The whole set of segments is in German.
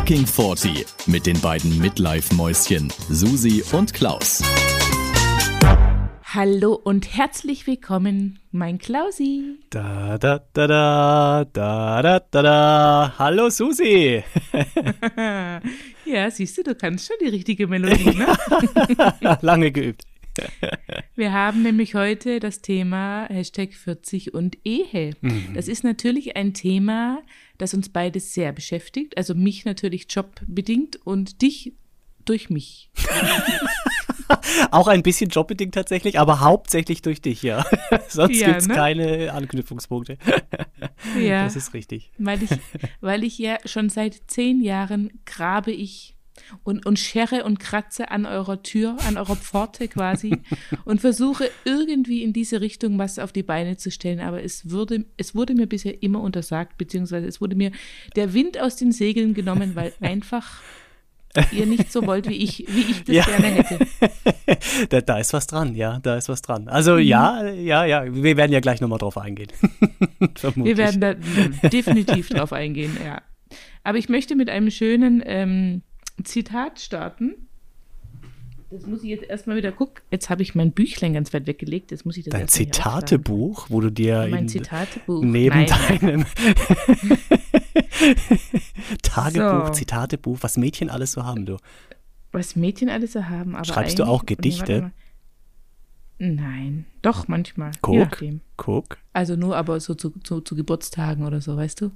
Fucking 40 mit den beiden Midlife-Mäuschen Susi und Klaus. Hallo und herzlich willkommen, mein Klausi. Da, da, da, da, da, da, da, da. Hallo Susi. ja, siehst du, du kannst schon die richtige Melodie, ne? Lange geübt. Wir haben nämlich heute das Thema Hashtag 40 und Ehe. Mhm. Das ist natürlich ein Thema, das uns beide sehr beschäftigt. Also mich natürlich jobbedingt und dich durch mich. Auch ein bisschen jobbedingt tatsächlich, aber hauptsächlich durch dich, ja. Sonst ja, gibt es ne? keine Anknüpfungspunkte. ja. Das ist richtig. Weil ich, weil ich ja schon seit zehn Jahren grabe ich und, und schere und kratze an eurer Tür, an eurer Pforte quasi und versuche irgendwie in diese Richtung was auf die Beine zu stellen. Aber es wurde, es wurde mir bisher immer untersagt, beziehungsweise es wurde mir der Wind aus den Segeln genommen, weil einfach ihr nicht so wollt, wie ich, wie ich das ja. gerne hätte. da, da, ist was dran, ja, da ist was dran. Also mhm. ja, ja, ja, wir werden ja gleich nochmal drauf eingehen. wir werden da definitiv drauf eingehen, ja. Aber ich möchte mit einem schönen ähm, Zitat starten. Das muss ich jetzt erstmal wieder gucken. Jetzt habe ich mein Büchlein ganz weit weggelegt. Jetzt muss ich das Dein Zitatebuch, wo du dir mein Zitatebuch. neben Nein. deinem Tagebuch, so. Zitatebuch, was Mädchen alles so haben, du. Was Mädchen alles so haben, aber Schreibst du auch Gedichte? Nein, doch manchmal. Guck, guck. Also nur aber so zu, zu, zu Geburtstagen oder so, weißt du?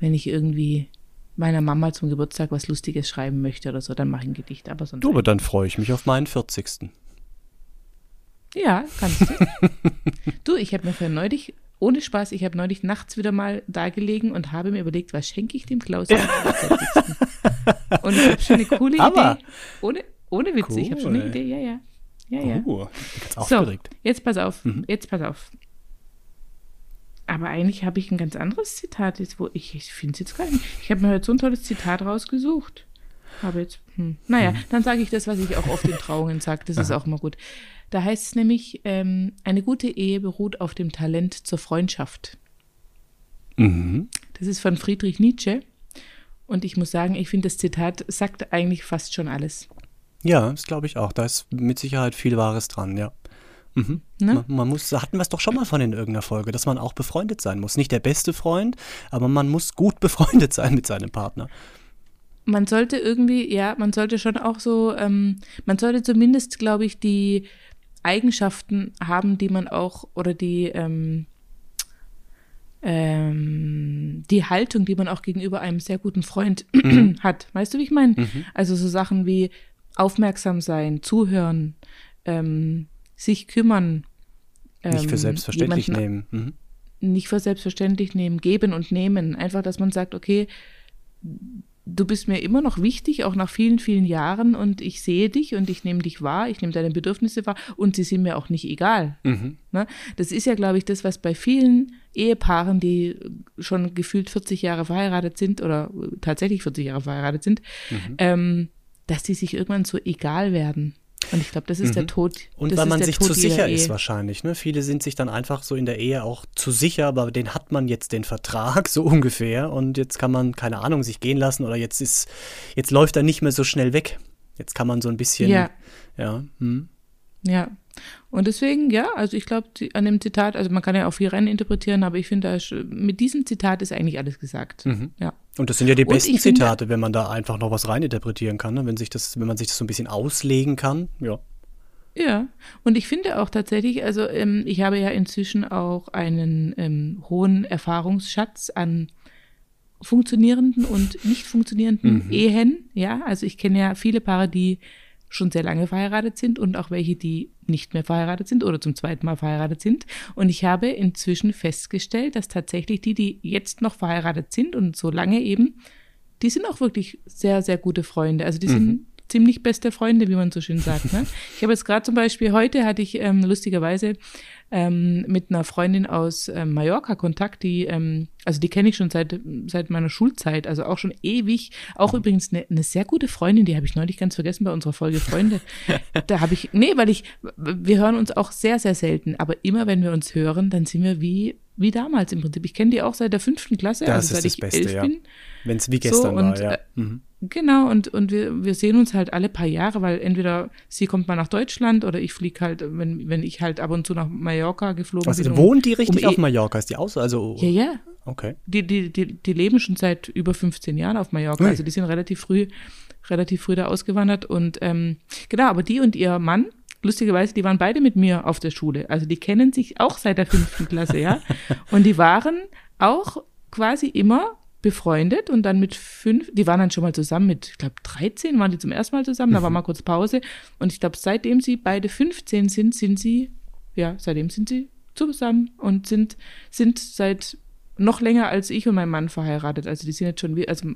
Wenn ich irgendwie meiner Mama zum Geburtstag was Lustiges schreiben möchte oder so, dann mache ich ein Gedicht. Aber sonst du, aber dann freue ich mich auf meinen 40. Ja, kannst du. du, ich habe mir für neulich, ohne Spaß, ich habe neulich nachts wieder mal da gelegen und habe mir überlegt, was schenke ich dem Klaus am 40. und ich habe schon eine coole aber Idee. Ohne, ohne Witze, cool. ich habe schon eine Idee, ja, ja. Ja, ja. Oh, ich so, jetzt pass auf, mhm. jetzt pass auf. Aber eigentlich habe ich ein ganz anderes Zitat jetzt, wo ich, ich finde es jetzt gar nicht. Ich habe mir heute so ein tolles Zitat rausgesucht. Aber jetzt, hm. naja, hm. dann sage ich das, was ich auch oft in Trauungen sage. Das ist auch immer gut. Da heißt es nämlich, ähm, eine gute Ehe beruht auf dem Talent zur Freundschaft. Mhm. Das ist von Friedrich Nietzsche. Und ich muss sagen, ich finde, das Zitat sagt eigentlich fast schon alles. Ja, das glaube ich auch. Da ist mit Sicherheit viel Wahres dran, ja. Mhm. Ne? Man, man, muss, hatten wir es doch schon mal von in irgendeiner Folge, dass man auch befreundet sein muss. Nicht der beste Freund, aber man muss gut befreundet sein mit seinem Partner. Man sollte irgendwie, ja, man sollte schon auch so, ähm, man sollte zumindest, glaube ich, die Eigenschaften haben, die man auch, oder die, ähm, ähm, die Haltung, die man auch gegenüber einem sehr guten Freund mhm. hat. Weißt du, wie ich meine? Mhm. Also so Sachen wie aufmerksam sein, zuhören, ähm, sich kümmern. Nicht für ähm, selbstverständlich nehmen. Mhm. Nicht für selbstverständlich nehmen, geben und nehmen. Einfach, dass man sagt, okay, du bist mir immer noch wichtig, auch nach vielen, vielen Jahren und ich sehe dich und ich nehme dich wahr, ich nehme deine Bedürfnisse wahr und sie sind mir auch nicht egal. Mhm. Ne? Das ist ja, glaube ich, das, was bei vielen Ehepaaren, die schon gefühlt 40 Jahre verheiratet sind oder tatsächlich 40 Jahre verheiratet sind, mhm. ähm, dass die sich irgendwann so egal werden. Und ich glaube, das ist mhm. der Tod. Und weil man sich Tod zu sicher ist wahrscheinlich. Ne? Viele sind sich dann einfach so in der Ehe auch zu sicher, aber den hat man jetzt den Vertrag so ungefähr und jetzt kann man, keine Ahnung, sich gehen lassen oder jetzt ist, jetzt läuft er nicht mehr so schnell weg. Jetzt kann man so ein bisschen, ja. Ja, hm. ja. Und deswegen, ja, also ich glaube, an dem Zitat, also man kann ja auch viel rein interpretieren, aber ich finde, mit diesem Zitat ist eigentlich alles gesagt. Mhm. Ja. Und das sind ja die besten Zitate, wenn man da einfach noch was reininterpretieren kann, ne? wenn sich das, wenn man sich das so ein bisschen auslegen kann, ja. Ja, und ich finde auch tatsächlich, also ähm, ich habe ja inzwischen auch einen ähm, hohen Erfahrungsschatz an funktionierenden und nicht funktionierenden mhm. Ehen. Ja, also ich kenne ja viele Paare, die schon sehr lange verheiratet sind und auch welche, die nicht mehr verheiratet sind oder zum zweiten Mal verheiratet sind. Und ich habe inzwischen festgestellt, dass tatsächlich die, die jetzt noch verheiratet sind und so lange eben, die sind auch wirklich sehr, sehr gute Freunde. Also die sind mhm. Ziemlich beste Freunde, wie man so schön sagt. Ne? Ich habe jetzt gerade zum Beispiel, heute hatte ich ähm, lustigerweise ähm, mit einer Freundin aus ähm, Mallorca Kontakt, die, ähm, also die kenne ich schon seit, seit meiner Schulzeit, also auch schon ewig. Auch übrigens eine, eine sehr gute Freundin, die habe ich neulich ganz vergessen bei unserer Folge Freunde. da habe ich, nee, weil ich, wir hören uns auch sehr, sehr selten, aber immer wenn wir uns hören, dann sind wir wie wie damals im Prinzip. Ich kenne die auch seit der fünften Klasse, das also seit ist das ich Beste, elf ja. bin. Wenn es wie gestern So, und, war, ja. äh, Mhm. Genau, und, und wir, wir sehen uns halt alle paar Jahre, weil entweder sie kommt mal nach Deutschland oder ich fliege halt, wenn, wenn ich halt ab und zu nach Mallorca geflogen Was, bin. um- wohnt die richtig um auf eh- Mallorca? Ist die aus? Also, Ja, ja. okay. Die, die, die, die leben schon seit über 15 Jahren auf Mallorca. Also die sind relativ früh, relativ früh da ausgewandert. Und ähm, genau, aber die und ihr Mann, lustigerweise, die waren beide mit mir auf der Schule. Also die kennen sich auch seit der fünften Klasse, ja. Und die waren auch quasi immer befreundet und dann mit fünf, die waren dann schon mal zusammen mit, ich glaube, 13 waren die zum ersten Mal zusammen, da war mal kurz Pause. Und ich glaube, seitdem sie beide 15 sind, sind sie, ja, seitdem sind sie zusammen und sind, sind seit noch länger als ich und mein Mann verheiratet. Also die sind jetzt schon, wie- also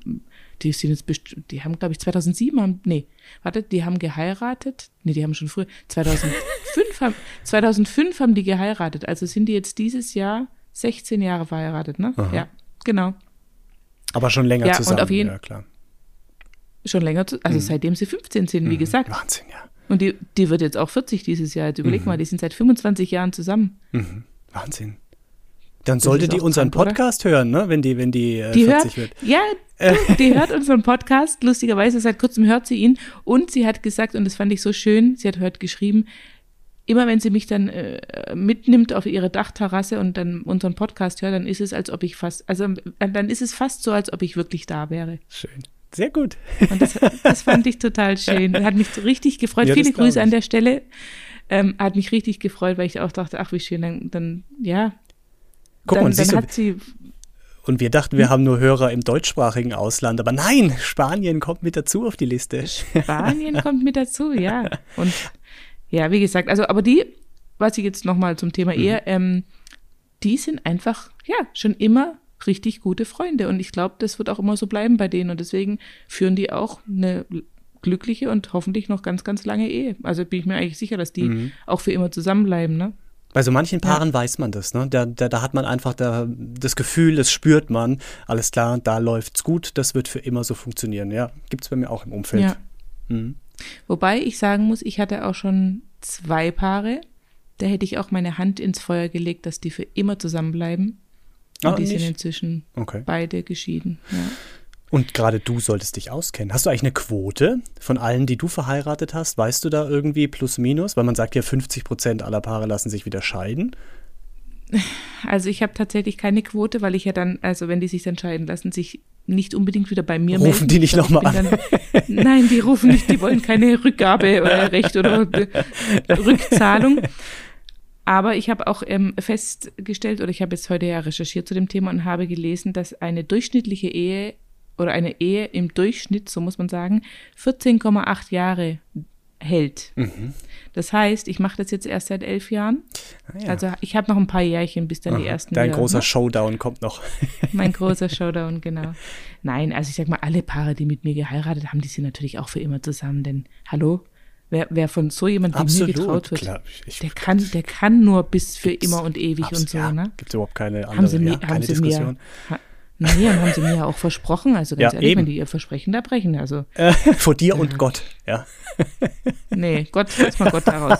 die sind jetzt, best- die haben, glaube ich, 2007 haben, nee, warte, die haben geheiratet, nee, die haben schon früher, 2005 haben, 2005 haben die geheiratet. Also sind die jetzt dieses Jahr 16 Jahre verheiratet, ne? Aha. Ja, genau. Aber schon länger Ja, und zusammen. auf jeden- ja, klar. Schon länger, zu, also seitdem sie 15 sind, wie gesagt. Wahnsinn, ja. Und die, die wird jetzt auch 40 dieses Jahr. Jetzt überleg mal, die sind seit 25 Jahren zusammen. Mhm. Wahnsinn. Dann sollte die unseren krank, oder? Podcast hören, ne? Wenn die, wenn die, äh, Die 40 hört, wird. ja, du, die hört unseren Podcast. Lustigerweise, seit kurzem hört sie ihn. Und sie hat gesagt, und das fand ich so schön, sie hat heute geschrieben, immer wenn sie mich dann äh, mitnimmt auf ihre Dachterrasse und dann unseren Podcast hört, dann ist es, als ob ich fast, also äh, dann ist es fast so, als ob ich wirklich da wäre. Schön. Sehr gut. Und das, das fand ich total schön. Hat mich richtig gefreut. Ja, Viele Grüße an der Stelle. Ähm, hat mich richtig gefreut, weil ich auch dachte, ach, wie schön, dann, dann ja. Guck dann, mal, dann du, hat sie, und wir dachten, wir haben nur Hörer im deutschsprachigen Ausland, aber nein, Spanien kommt mit dazu auf die Liste. Spanien kommt mit dazu, ja. Und ja, wie gesagt, also, aber die, was ich jetzt nochmal zum Thema Ehe, ähm, die sind einfach, ja, schon immer richtig gute Freunde. Und ich glaube, das wird auch immer so bleiben bei denen. Und deswegen führen die auch eine glückliche und hoffentlich noch ganz, ganz lange Ehe. Also bin ich mir eigentlich sicher, dass die auch für immer zusammenbleiben, ne? Bei so manchen Paaren weiß man das, ne? Da, da, da hat man einfach da, das Gefühl, das spürt man. Alles klar, da läuft's gut, das wird für immer so funktionieren. Ja, gibt's bei mir auch im Umfeld. Ja. Mhm. Wobei ich sagen muss, ich hatte auch schon zwei Paare, da hätte ich auch meine Hand ins Feuer gelegt, dass die für immer zusammenbleiben. Und Ah, die sind nicht? inzwischen Okay. beide geschieden. Ja. Und gerade du solltest dich auskennen. Hast du eigentlich eine Quote von allen, die du verheiratet hast? Weißt du da irgendwie plus minus? Weil man sagt ja, 50 Prozent aller Paare lassen sich wieder scheiden. Also ich habe tatsächlich keine Quote, weil ich ja dann, also wenn die sich dann scheiden lassen, sich nicht unbedingt wieder bei mir Rufen melden. die nicht Ich glaub, noch mal ich bin Dann, nein, die rufen nicht, die wollen keine Rückgaberecht oder äh, Rückzahlung. Aber ich habe auch ähm, festgestellt, oder ich habe jetzt heute ja recherchiert zu dem Thema und habe gelesen, dass eine durchschnittliche Ehe oder eine Ehe im Durchschnitt, so muss man sagen, 14,8 Jahre hält. Das heißt, ich mache das jetzt erst seit elf Jahren. Ah, ja. Also ich habe noch ein paar Jährchen, bis dann die Aha, ersten. Dein wieder, großer ne? Showdown kommt noch. Mein großer Showdown, genau. Nein, also ich sag mal, alle Paare, die mit mir geheiratet haben, die sind natürlich auch für immer zusammen. Denn hallo, wer, wer von so jemandem wie mir getraut wird, klar. Ich- der kann, der kann nur bis für Gibt's immer und ewig und so, ja, ne? Gibt es überhaupt keine andere, Haben sie ja, haben keine sie Diskussion. mir, und haben sie mir auch versprochen, also ganz Ja, ehrlich, eben. wenn die ihr Versprechen da brechen, also, Äh, vor dir und Gott, ja. nee, Gott, lass mal Gott daraus.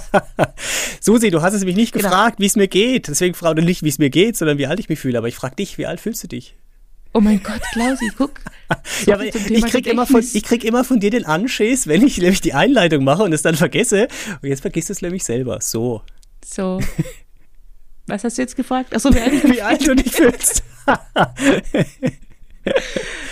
Susi, du hast es mich nicht Genau. gefragt, wie es mir geht. Deswegen frage ich nicht, wie es mir geht, sondern wie alt ich mich fühle. Aber ich frage dich, wie alt fühlst du dich? Oh mein Gott, Klausi, guck. Ja, aber zum ich Thema krieg, immer von, ich krieg immer von dir den Anschiss, wenn ich nämlich die Einleitung mache und es dann vergesse. Und jetzt vergisst du es nämlich selber. So. So. Was hast du jetzt gefragt? Achso, wie alt Wie alt du dich fühlst.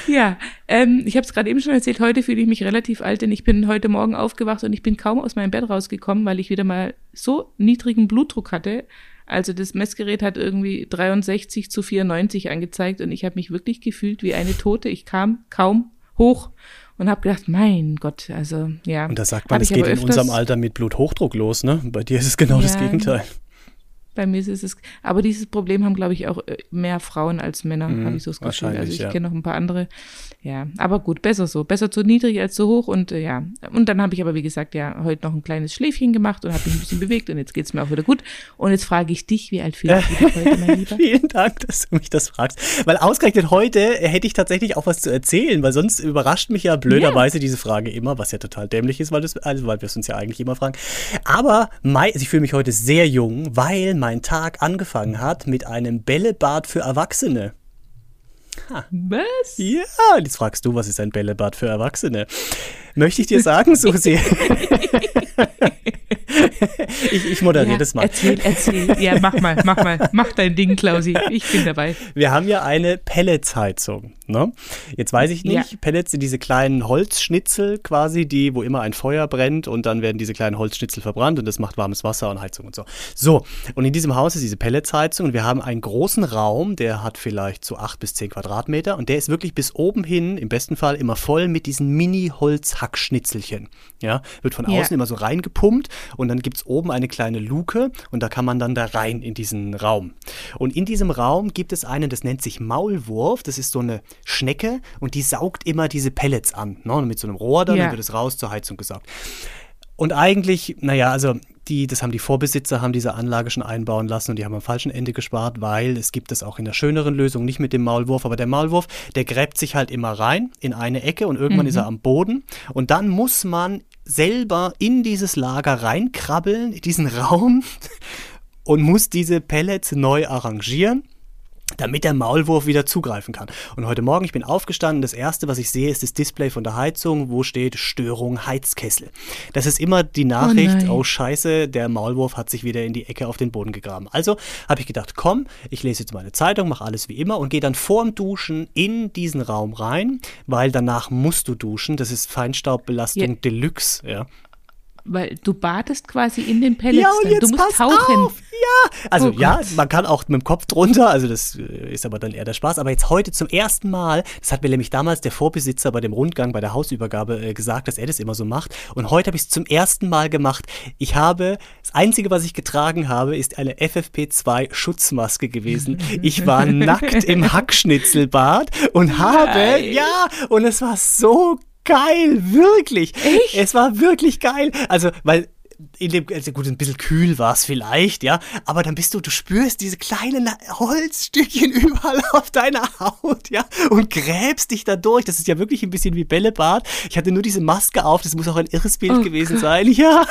Ja, ähm, ich habe es gerade eben schon erzählt, heute fühle ich mich relativ alt, denn ich bin heute Morgen aufgewacht und ich bin kaum aus meinem Bett rausgekommen, weil ich wieder mal so niedrigen Blutdruck hatte. Also das Messgerät hat irgendwie 63 zu 94 angezeigt und ich habe mich wirklich gefühlt wie eine Tote. Ich kam kaum hoch und habe gedacht, mein Gott, also ja. Und da sagt man, es geht in unserem Alter mit Bluthochdruck los, ne? Bei dir ist es genau das Ja. Gegenteil. Bei mir ist es, aber dieses Problem haben, glaube ich, auch äh, mehr Frauen als Männer, Mhm, habe ich so das Gefühl. Also ich ja. kenne noch ein paar andere. Ja, aber gut, besser so. Besser zu niedrig als zu hoch und äh, ja. Und dann habe ich aber, wie gesagt, ja, heute noch ein kleines Schläfchen gemacht und habe mich ein bisschen bewegt und jetzt geht's mir auch wieder gut. Und jetzt frage ich dich, wie alt fühlst du dich heute, mein Lieber? Vielen Dank, dass du mich das fragst. Weil ausgerechnet heute hätte ich tatsächlich auch was zu erzählen, weil sonst überrascht mich ja blöderweise diese Frage immer, was ja total dämlich ist, weil, das, also weil wir es uns ja eigentlich immer fragen. Aber mei, also ich fühle mich heute sehr jung, weil mein Tag angefangen hat mit einem Bällebad für Erwachsene. Ha. Was? Ja, jetzt fragst du, was ist ein Bällebad für Erwachsene? Möchte ich dir sagen, Susi? ich, ich moderiere ja, das mal. Erzähl, erzähl. Ja, mach mal, mach mal. Mach dein Ding, Klausi. Ich bin dabei. Wir haben ja eine Pelletsheizung. Ne? Jetzt weiß ich nicht, ja. Pellets sind diese kleinen Holzschnitzel quasi, die, wo immer ein Feuer brennt und dann werden diese kleinen Holzschnitzel verbrannt und das macht warmes Wasser und Heizung und so. So, und in diesem Haus ist diese Pelletsheizung und wir haben einen großen Raum, der hat vielleicht so acht bis zehn Quadratmeter und der ist wirklich bis oben hin, im besten Fall, immer voll mit diesen Mini-Holzhackschnitzelchen. Ja, wird von außen ja. immer so reingepumpt und dann gibt es oben eine kleine Luke und da kann man dann da rein in diesen Raum. Und in diesem Raum gibt es einen, das nennt sich Maulwurf, das ist so eine Schnecke und die saugt immer diese Pellets an. Ne? mit so einem Rohr dann, ja. dann wird es raus zur Heizung gesaugt. Und eigentlich, naja, also die, das haben die Vorbesitzer, haben diese Anlage schon einbauen lassen und die haben am falschen Ende gespart, weil es gibt es auch in der schöneren Lösung, nicht mit dem Maulwurf, aber der Maulwurf, der gräbt sich halt immer rein in eine Ecke und irgendwann mhm. ist er am Boden und dann muss man selber in dieses Lager reinkrabbeln, in diesen Raum und muss diese Pellets neu arrangieren damit der Maulwurf wieder zugreifen kann. Und heute Morgen, ich bin aufgestanden, das erste, was ich sehe, ist das Display von der Heizung, wo steht Störung Heizkessel. Das ist immer die Nachricht, oh, oh scheiße, der Maulwurf hat sich wieder in die Ecke auf den Boden gegraben. Also habe ich gedacht, komm, ich lese jetzt meine Zeitung, mache alles wie immer und gehe dann vorm Duschen in diesen Raum rein, weil danach musst du duschen. Das ist Feinstaubbelastung ja. Deluxe, ja. Weil du badest quasi in den Pellets. Ja, und jetzt du musst tauchen. Auf. Ja, also oh ja, man kann auch mit dem Kopf drunter, also das äh, ist aber dann eher der Spaß. Aber jetzt heute zum ersten Mal, das hat mir nämlich damals der Vorbesitzer bei dem Rundgang, bei der Hausübergabe äh, gesagt, dass er das immer so macht. Und heute habe ich es zum ersten Mal gemacht. Ich habe, das Einzige, was ich getragen habe, ist eine FFP2 Schutzmaske gewesen. Ich war nackt im Hackschnitzelbad und habe, Nein. ja, und es war so geil, wirklich. Echt? Es war wirklich geil. Also, weil in dem, also gut, ein bisschen kühl war es vielleicht, ja, aber dann bist du, du spürst diese kleinen Holzstückchen überall auf deiner Haut, ja, und gräbst dich da durch. Das ist ja wirklich ein bisschen wie Bällebad. Ich hatte nur diese Maske auf, das muss auch ein irres Bild oh gewesen Gott. sein, ja.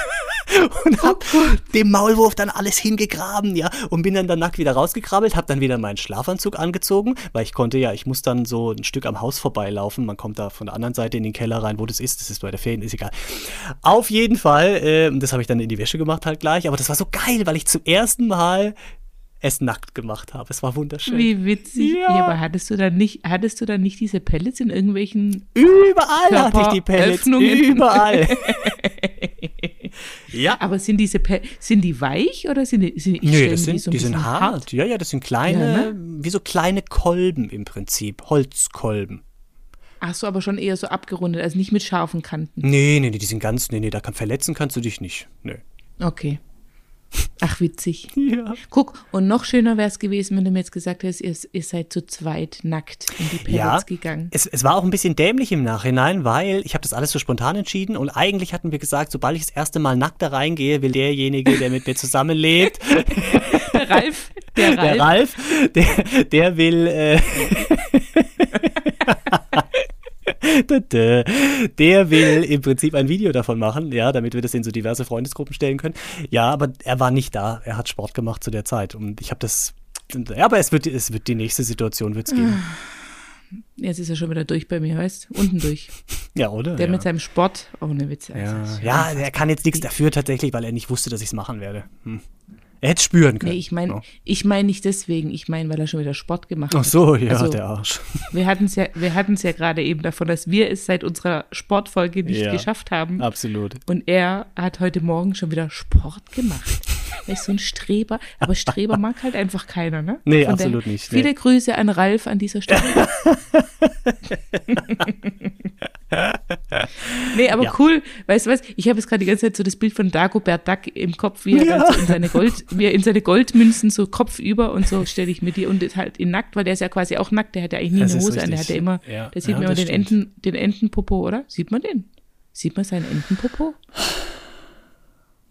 Und hab oh dem Maulwurf dann alles hingegraben, ja, und bin dann, nackt wieder rausgekrabbelt, hab dann wieder meinen Schlafanzug angezogen, weil ich konnte ja, ich muss dann so ein Stück am Haus vorbeilaufen. Man kommt da von der anderen Seite in den Keller rein, wo das ist. Das ist bei der Ferien, ist egal. Auf jeden Fall, äh, das habe ich dann in die Wäsche gemacht halt gleich, aber das war so geil, weil ich zum ersten Mal es nackt gemacht habe. Es war wunderschön. Wie witzig. Ja. ja. aber hattest du dann nicht, hattest du dann nicht diese Pellets in irgendwelchen Überall hatte ich die Pellets. Überall. ja. Aber sind diese Pe sind die weich oder sind die, sind, Nö, das sind, die, so die sind hart. hart. Ja, ja, das sind kleine, ja, ne? wie so kleine Kolben im Prinzip, Holzkolben. Ach so, aber schon eher so abgerundet, also nicht mit scharfen Kanten. Nee, nee, nee, die sind ganz, nee, nee, da kann verletzen kannst du dich nicht. Nee. Okay. Ach, witzig. Ja. Guck, und noch schöner wäre es gewesen, wenn du mir jetzt gesagt hättest, ihr, ihr seid zu zweit nackt in die Pellets ja, gegangen. Es, es war auch ein bisschen dämlich im Nachhinein, weil ich habe das alles so spontan entschieden und eigentlich hatten wir gesagt, sobald ich das erste Mal nackt da reingehe, will derjenige, der mit mir zusammenlebt. der Ralf. Der Ralf. Der, Ralf, der, der will. Äh, Der will im Prinzip ein Video davon machen, ja, damit wir das in so diverse Freundesgruppen stellen können. Ja, aber er war nicht da. Er hat Sport gemacht zu der Zeit. Und ich habe das. Ja, aber es wird, es wird die nächste Situation wird's geben. Jetzt ist er schon wieder durch bei mir, weißt? Unten durch. ja, oder? Der ja. mit seinem Sport. Oh, ne Witze. Ja, ja er kann jetzt nichts dafür tatsächlich, weil er nicht wusste, dass ich es machen werde. Hm. Er hätte spüren können. Nee, ich meine ja. ich mein nicht deswegen, ich meine, weil er schon wieder Sport gemacht hat. Ach so, ja, also, der Arsch. Wir hatten es ja, ja gerade eben davon, dass wir es seit unserer Sportfolge nicht ja, geschafft haben. Absolut. Und er hat heute Morgen schon wieder Sport gemacht. Er ist so ein Streber, aber Streber mag halt einfach keiner, ne? Nee, Von absolut nicht. Viele nee. Grüße an Ralf an dieser Stelle. nee, aber ja. cool. Weißt du was? Ich habe jetzt gerade die ganze Zeit so das Bild von Dagobert Duck im Kopf, wie er, ja. so in, seine Gold, wie er in seine Goldmünzen so kopfüber und so stelle ich mir die und ist halt in nackt, weil der ist ja quasi auch nackt, der hat ja eigentlich nie das eine Hose an, der hat ja immer, ja. da sieht man immer den, Enten, den Entenpopo, oder? Sieht man den? Sieht man seinen Entenpopo?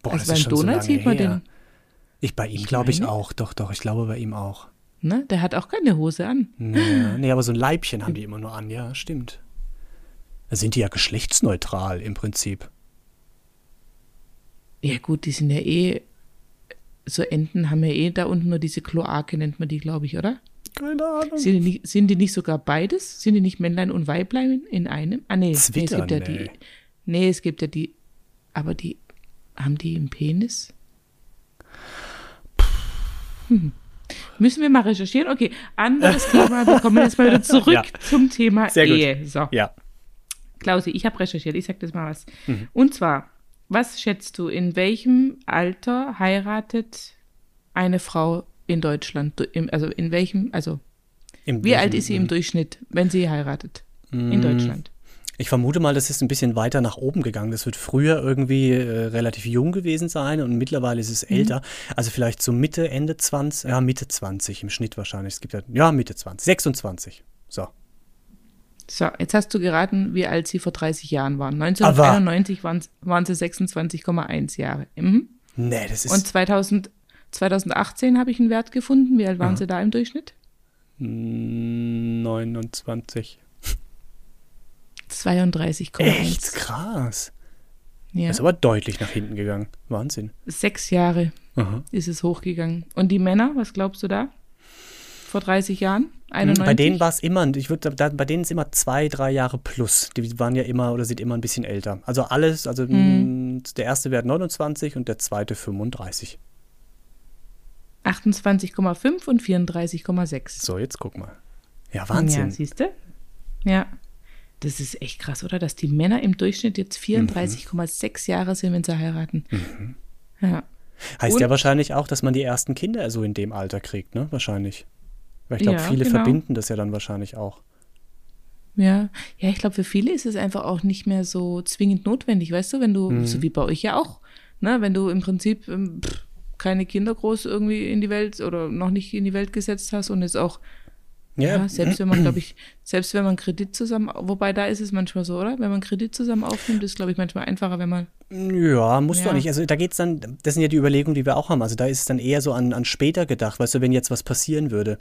Boah, also beim Donald so sieht man her. den. Ich bei ihm glaube ich auch, doch, doch, ich glaube bei ihm auch. Ne? Der hat auch keine Hose an. Nee, nee aber so ein Leibchen haben die immer nur an, ja, stimmt. Da sind die ja geschlechtsneutral im Prinzip. Ja, gut, die sind ja eh so Enten haben ja eh da unten nur diese Kloake, nennt man die, glaube ich, oder? Keine Ahnung. Sind die, nicht, sind die nicht sogar beides? Sind die nicht Männlein und Weiblein in einem? Ah, nee. Zwittern, nee, es gibt ja nee. die. Nee, es gibt ja die. Aber die. Haben die einen Penis? Hm. Müssen wir mal recherchieren? Okay, anderes Thema. Wir kommen jetzt mal wieder zurück Ja. zum Thema Sehr gut. Ehe. So. Ja. Klausi, ich habe recherchiert, ich sag das mal was. Und zwar, was schätzt du, in welchem Alter heiratet eine Frau in Deutschland? Also in welchem, also Im wie alt welchen- ist sie im Durchschnitt, wenn sie heiratet in Deutschland? Ich vermute mal, das ist ein bisschen weiter nach oben gegangen. Das wird früher irgendwie äh, relativ jung gewesen sein und mittlerweile ist es älter. Also vielleicht so Mitte, Ende 20, ja, Mitte 20 im Schnitt wahrscheinlich. Es gibt ja, ja, Mitte 20, 26. So. So, jetzt hast du geraten, wie alt sie vor 30 Jahren waren. 1991 waren, waren sie 26,1 Jahre. Mhm. Nee, das ist Und 2000, 2018 habe ich einen Wert gefunden. Wie alt waren sie da im Durchschnitt? mm, 29. 32,1. Echt krass. Ja. Ist aber deutlich nach hinten gegangen. Wahnsinn. Sechs Jahre Aha. ist es hochgegangen. Und die Männer, was glaubst du da? Vor 30 Jahren? 91? Bei denen war es immer, ich würde, bei denen ist immer zwei, drei Jahre plus. Die waren ja immer oder sind immer ein bisschen älter. Also alles, also Mhm. mh, der erste Wert 29 und der zweite 35. 28,5 und 34,6. So, jetzt guck mal. Ja, Ja, Wahnsinn. siehst du? Ja. Das ist echt krass, oder? Dass die Männer im Durchschnitt jetzt 34,6 Jahre sind, wenn sie heiraten. Ja. heißt und- ja wahrscheinlich auch, dass man die ersten Kinder so in dem Alter kriegt, ne? Wahrscheinlich. Weil ich glaube, Ja, viele genau. verbinden das ja dann wahrscheinlich auch. Ja, ja, ich glaube, für viele ist es einfach auch nicht mehr so zwingend notwendig, weißt du, wenn du, so wie bei euch ja auch, ne, wenn du im Prinzip ähm, pff, keine Kinder groß irgendwie in die Welt oder noch nicht in die Welt gesetzt hast und jetzt auch, ja, selbst wenn man, glaube ich, selbst wenn man Kredit zusammen, wobei da ist es manchmal so, oder? Wenn man Kredit zusammen aufnimmt, ist, glaube ich, manchmal einfacher, wenn man, Ja, musst du Ja. auch nicht. Also da geht's dann, das sind ja die Überlegungen, die wir auch haben. Also da ist es dann eher so an, an später gedacht, weißt du, wenn jetzt was passieren würde.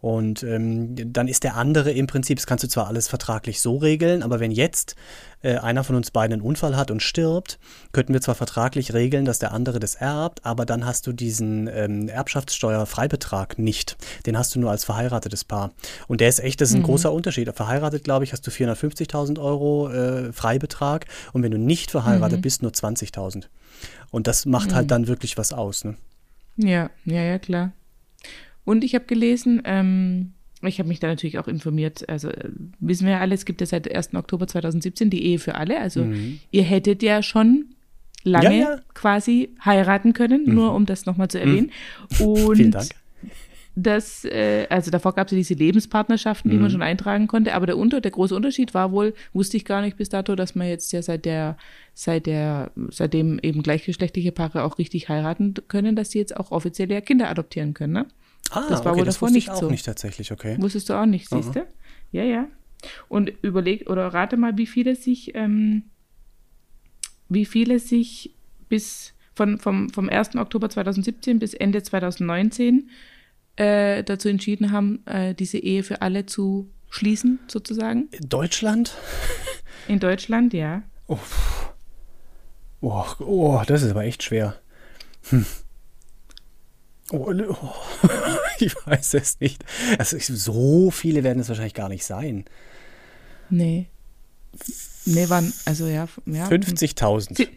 Und ähm, dann ist der andere im Prinzip, das kannst du zwar alles vertraglich so regeln, aber wenn jetzt äh, einer von uns beiden einen Unfall hat und stirbt, könnten wir zwar vertraglich regeln, dass der andere das erbt, aber dann hast du diesen ähm, Erbschaftssteuerfreibetrag nicht. Den hast du nur als verheiratetes Paar. Und der ist echt, das ist ein großer Unterschied. Verheiratet, glaube ich, hast du 450.000 Euro äh, Freibetrag und wenn du nicht verheiratet bist, nur 20.000. Und das macht halt dann wirklich was aus. Ne? ja, ja, ja, klar. Und ich habe gelesen, ähm, ich habe mich da natürlich auch informiert, also äh, wissen wir ja alle, es gibt ja seit 1. Oktober 2017 die Ehe für alle, also ihr hättet ja schon lange Mhm. Ja, ja. quasi heiraten können, nur um das nochmal zu erwähnen. Und Vielen Dank. Das, äh, also davor gab es ja diese Lebenspartnerschaften, Mhm. die man schon eintragen konnte, aber der, Unter, der große Unterschied war wohl, wusste ich gar nicht bis dato, dass man jetzt ja seit der, seit der, seitdem eben gleichgeschlechtliche Paare auch richtig heiraten können, dass sie jetzt auch offiziell ja Kinder adoptieren können, ne? Ah, das war okay, wohl das davor wusste ich nicht auch so. nicht tatsächlich, okay. Wusstest du auch nicht, siehst du? Ja, ja. Und überleg oder rate mal, wie viele sich, ähm, wie viele sich bis von, vom, vom 1. Oktober 2017 bis Ende 2019 äh, dazu entschieden haben, äh, diese Ehe für alle zu schließen, sozusagen. Deutschland? In Deutschland, ja. Oh, oh, das ist aber echt schwer. Hm. Oh, oh. ich weiß es nicht. Also ich- so viele werden es wahrscheinlich gar nicht sein. Nee. Nee, wann? Also ja. ja 50.000. Sie-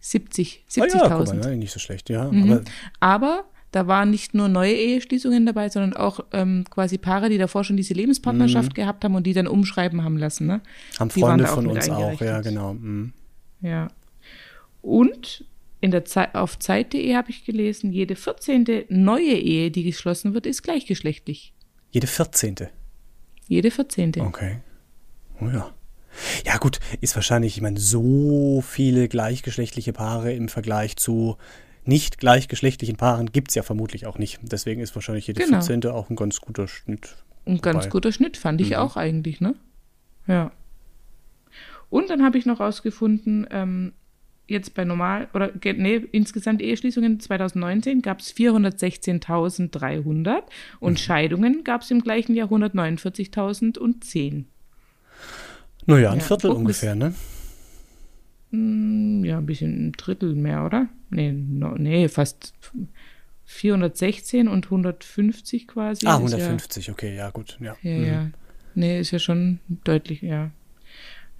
70. Ah ja, guck 70.000. mal, nicht so schlecht, ja. Mhm. Aber Aber da waren nicht nur neue Eheschließungen dabei, sondern auch ähm, quasi Paare, die davor schon diese Lebenspartnerschaft gehabt haben und die dann umschreiben haben lassen. Ne? haben Die Freunde von uns auch, ja, genau. mhm. Ja. Und in der Zeit, auf Zeit.de habe ich gelesen, jede 14. neue Ehe, die geschlossen wird, ist gleichgeschlechtlich. Jede 14. Jede 14. Okay. Oh ja. Ja, gut, ist wahrscheinlich, ich meine, so viele gleichgeschlechtliche Paare im Vergleich zu nicht gleichgeschlechtlichen Paaren gibt es ja vermutlich auch nicht. Deswegen ist wahrscheinlich jede Genau. 14. auch ein ganz guter Schnitt. Ein ganz guter Schnitt, fand ich auch eigentlich, ne? Ja. Und dann habe ich noch rausgefunden, ähm, jetzt bei normal, oder nee, insgesamt Eheschließungen 2019 gab es 416.300 und Scheidungen gab es im gleichen Jahr 149.010. Naja, ein Ja, Viertel guck, ungefähr, ne? Hm, Ja, ein bisschen ein Drittel mehr, oder? Nee, no, nee, fast 416 und 150 quasi. Ah, 150, ja, okay, ja, gut. Ja, ja. Mhm. ja. Nee, ist ja schon deutlich, ja.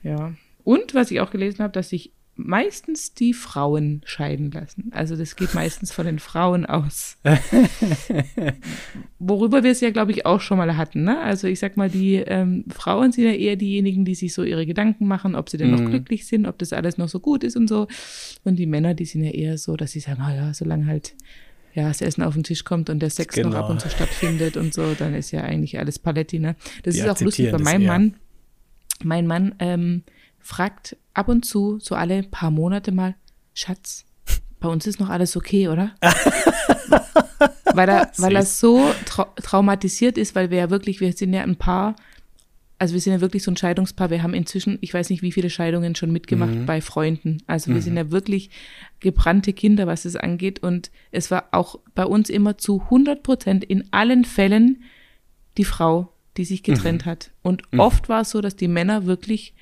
Ja. Und was ich auch gelesen habe, dass sich meistens die Frauen scheiden lassen. Also das geht meistens von den Frauen aus. Worüber wir es ja, glaube ich, auch schon mal hatten. Ne? Also ich sag mal, die ähm, Frauen sind ja eher diejenigen, die sich so ihre Gedanken machen, ob sie denn mhm. noch glücklich sind, ob das alles noch so gut ist und so. Und die Männer, die sind ja eher so, dass sie sagen, oh ja, solange halt ja, das Essen auf den Tisch kommt und der Sex genau. noch ab und zu stattfindet und so, dann ist ja eigentlich alles Paletti, ne? Das die ist auch lustig bei meinem Mann. Mein Mann ähm, fragt ab und zu, so alle paar Monate mal, Schatz, bei uns ist noch alles okay, oder? weil er, weil er so trau traumatisiert ist, weil wir ja wirklich, wir sind ja ein Paar, also wir sind ja wirklich so ein Scheidungspaar. Wir haben inzwischen, ich weiß nicht, wie viele Scheidungen schon mitgemacht mhm. bei Freunden. Also wir mhm. sind ja wirklich gebrannte Kinder, was es angeht. Und es war auch bei uns immer zu 100 Prozent in allen Fällen die Frau, die sich getrennt mhm. hat. Und mhm. oft war es so, dass die Männer wirklich,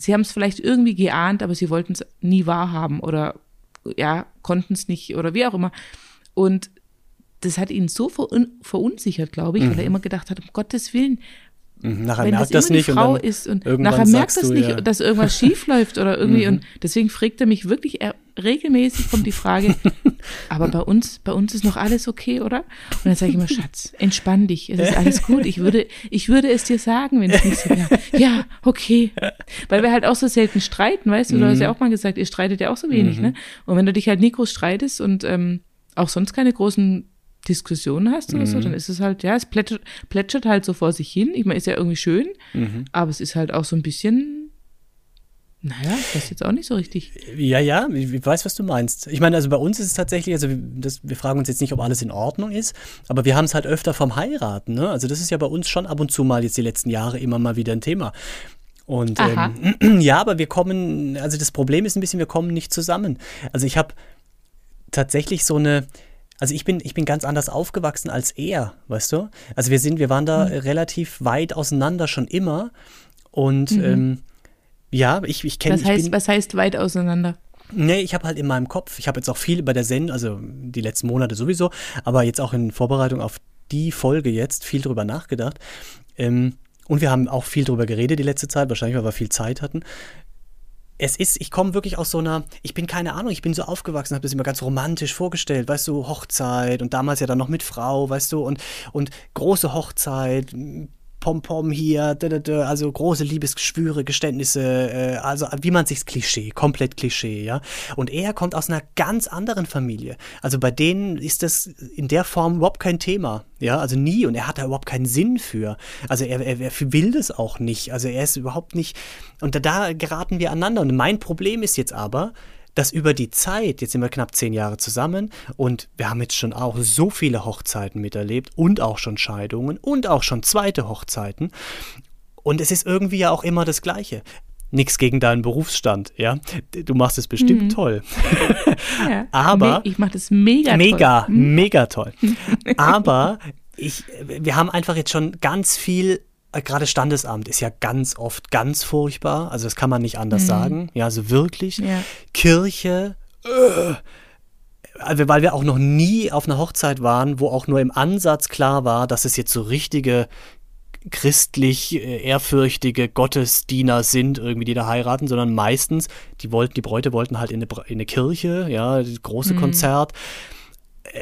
sie haben es vielleicht irgendwie geahnt, aber sie wollten es nie wahrhaben oder ja, konnten es nicht oder wie auch immer. Und das hat ihn so verunsichert, glaube ich, weil er mhm. immer gedacht hat, um Gottes Willen, Mhm, nachher Wenn merkt das, das nicht Frau und ist und nachher merkt das nicht, ja. dass irgendwas schief läuft oder irgendwie mhm. und deswegen fragt er mich wirklich er, regelmäßig kommt die Frage, aber bei uns bei uns ist noch alles okay, oder? Und dann sage ich immer Schatz, entspann dich, es ist alles gut. Ich würde ich würde es dir sagen, wenn es nicht so wäre. Ja, okay. Weil wir halt auch so selten streiten, weißt du, du hast ja mhm. auch mal gesagt, ihr streitet ja auch so wenig, mhm. ne? Und wenn du dich halt nie groß streitest und ähm, auch sonst keine großen Diskussion hast oder mhm. so, dann ist es halt, ja, es plätschert, plätschert halt so vor sich hin. Ich meine, ist ja irgendwie schön, mhm. aber es ist halt auch so ein bisschen, naja, das ist jetzt auch nicht so richtig. Ja, ja, ich weiß, was du meinst. Ich meine, also bei uns ist es tatsächlich, also das, wir fragen uns jetzt nicht, ob alles in Ordnung ist, aber wir haben es halt öfter vom Heiraten, ne? Also das ist ja bei uns schon ab und zu mal jetzt die letzten Jahre immer mal wieder ein Thema. Und ähm, ja, aber wir kommen, also das Problem ist ein bisschen, wir kommen nicht zusammen. Also ich habe tatsächlich so eine, also ich bin, ich bin ganz anders aufgewachsen als er, weißt du? Also wir sind, wir waren da mhm. relativ weit auseinander schon immer. Und mhm. ähm, ja, ich, ich kenne. Was, heißt, was heißt weit auseinander? Nee, ich habe halt in meinem Kopf, ich habe jetzt auch viel bei der Sendung, also die letzten Monate sowieso, aber jetzt auch in Vorbereitung auf die Folge jetzt viel drüber nachgedacht. Ähm, und wir haben auch viel drüber geredet die letzte Zeit, wahrscheinlich, weil wir viel Zeit hatten es ist, ich komme wirklich aus so einer, ich bin keine Ahnung, ich bin so aufgewachsen, habe das immer ganz romantisch vorgestellt, weißt du, Hochzeit und damals ja dann noch mit Frau, weißt du, und, und große Hochzeit, Pom-Pom hier, also große Liebesgeschwüre, Geständnisse, äh, also wie man sich's Klischee, komplett Klischee, ja. Und er kommt aus einer ganz anderen Familie. Also bei denen ist das in der Form überhaupt kein Thema, ja, also nie und er hat da überhaupt keinen Sinn für. Also er, er, er will das auch nicht. Also er ist überhaupt nicht und da, da geraten wir aneinander. Und mein Problem ist jetzt aber, dass über die Zeit, jetzt sind wir knapp zehn Jahre zusammen und wir haben jetzt schon auch so viele Hochzeiten miterlebt und auch schon Scheidungen und auch schon zweite Hochzeiten. Und es ist irgendwie ja auch immer das Gleiche. Nichts gegen deinen Berufsstand, ja. Du machst es bestimmt mhm. toll. Ja, Aber ich mache das mega, mega, toll. Mhm. mega toll. Aber ich, wir haben einfach jetzt schon ganz viel gerade Standesamt ist ja ganz oft ganz furchtbar. Also das kann man nicht anders mhm. sagen. Ja, also wirklich. Ja. Kirche, äh, also weil wir auch noch nie auf einer Hochzeit waren, wo auch nur im Ansatz klar war, dass es jetzt so richtige christlich äh, ehrfürchtige Gottesdiener sind, irgendwie, die da heiraten, sondern meistens, die wollten, die Bräute wollten halt in eine, in eine Kirche, ja, große mhm. Konzert.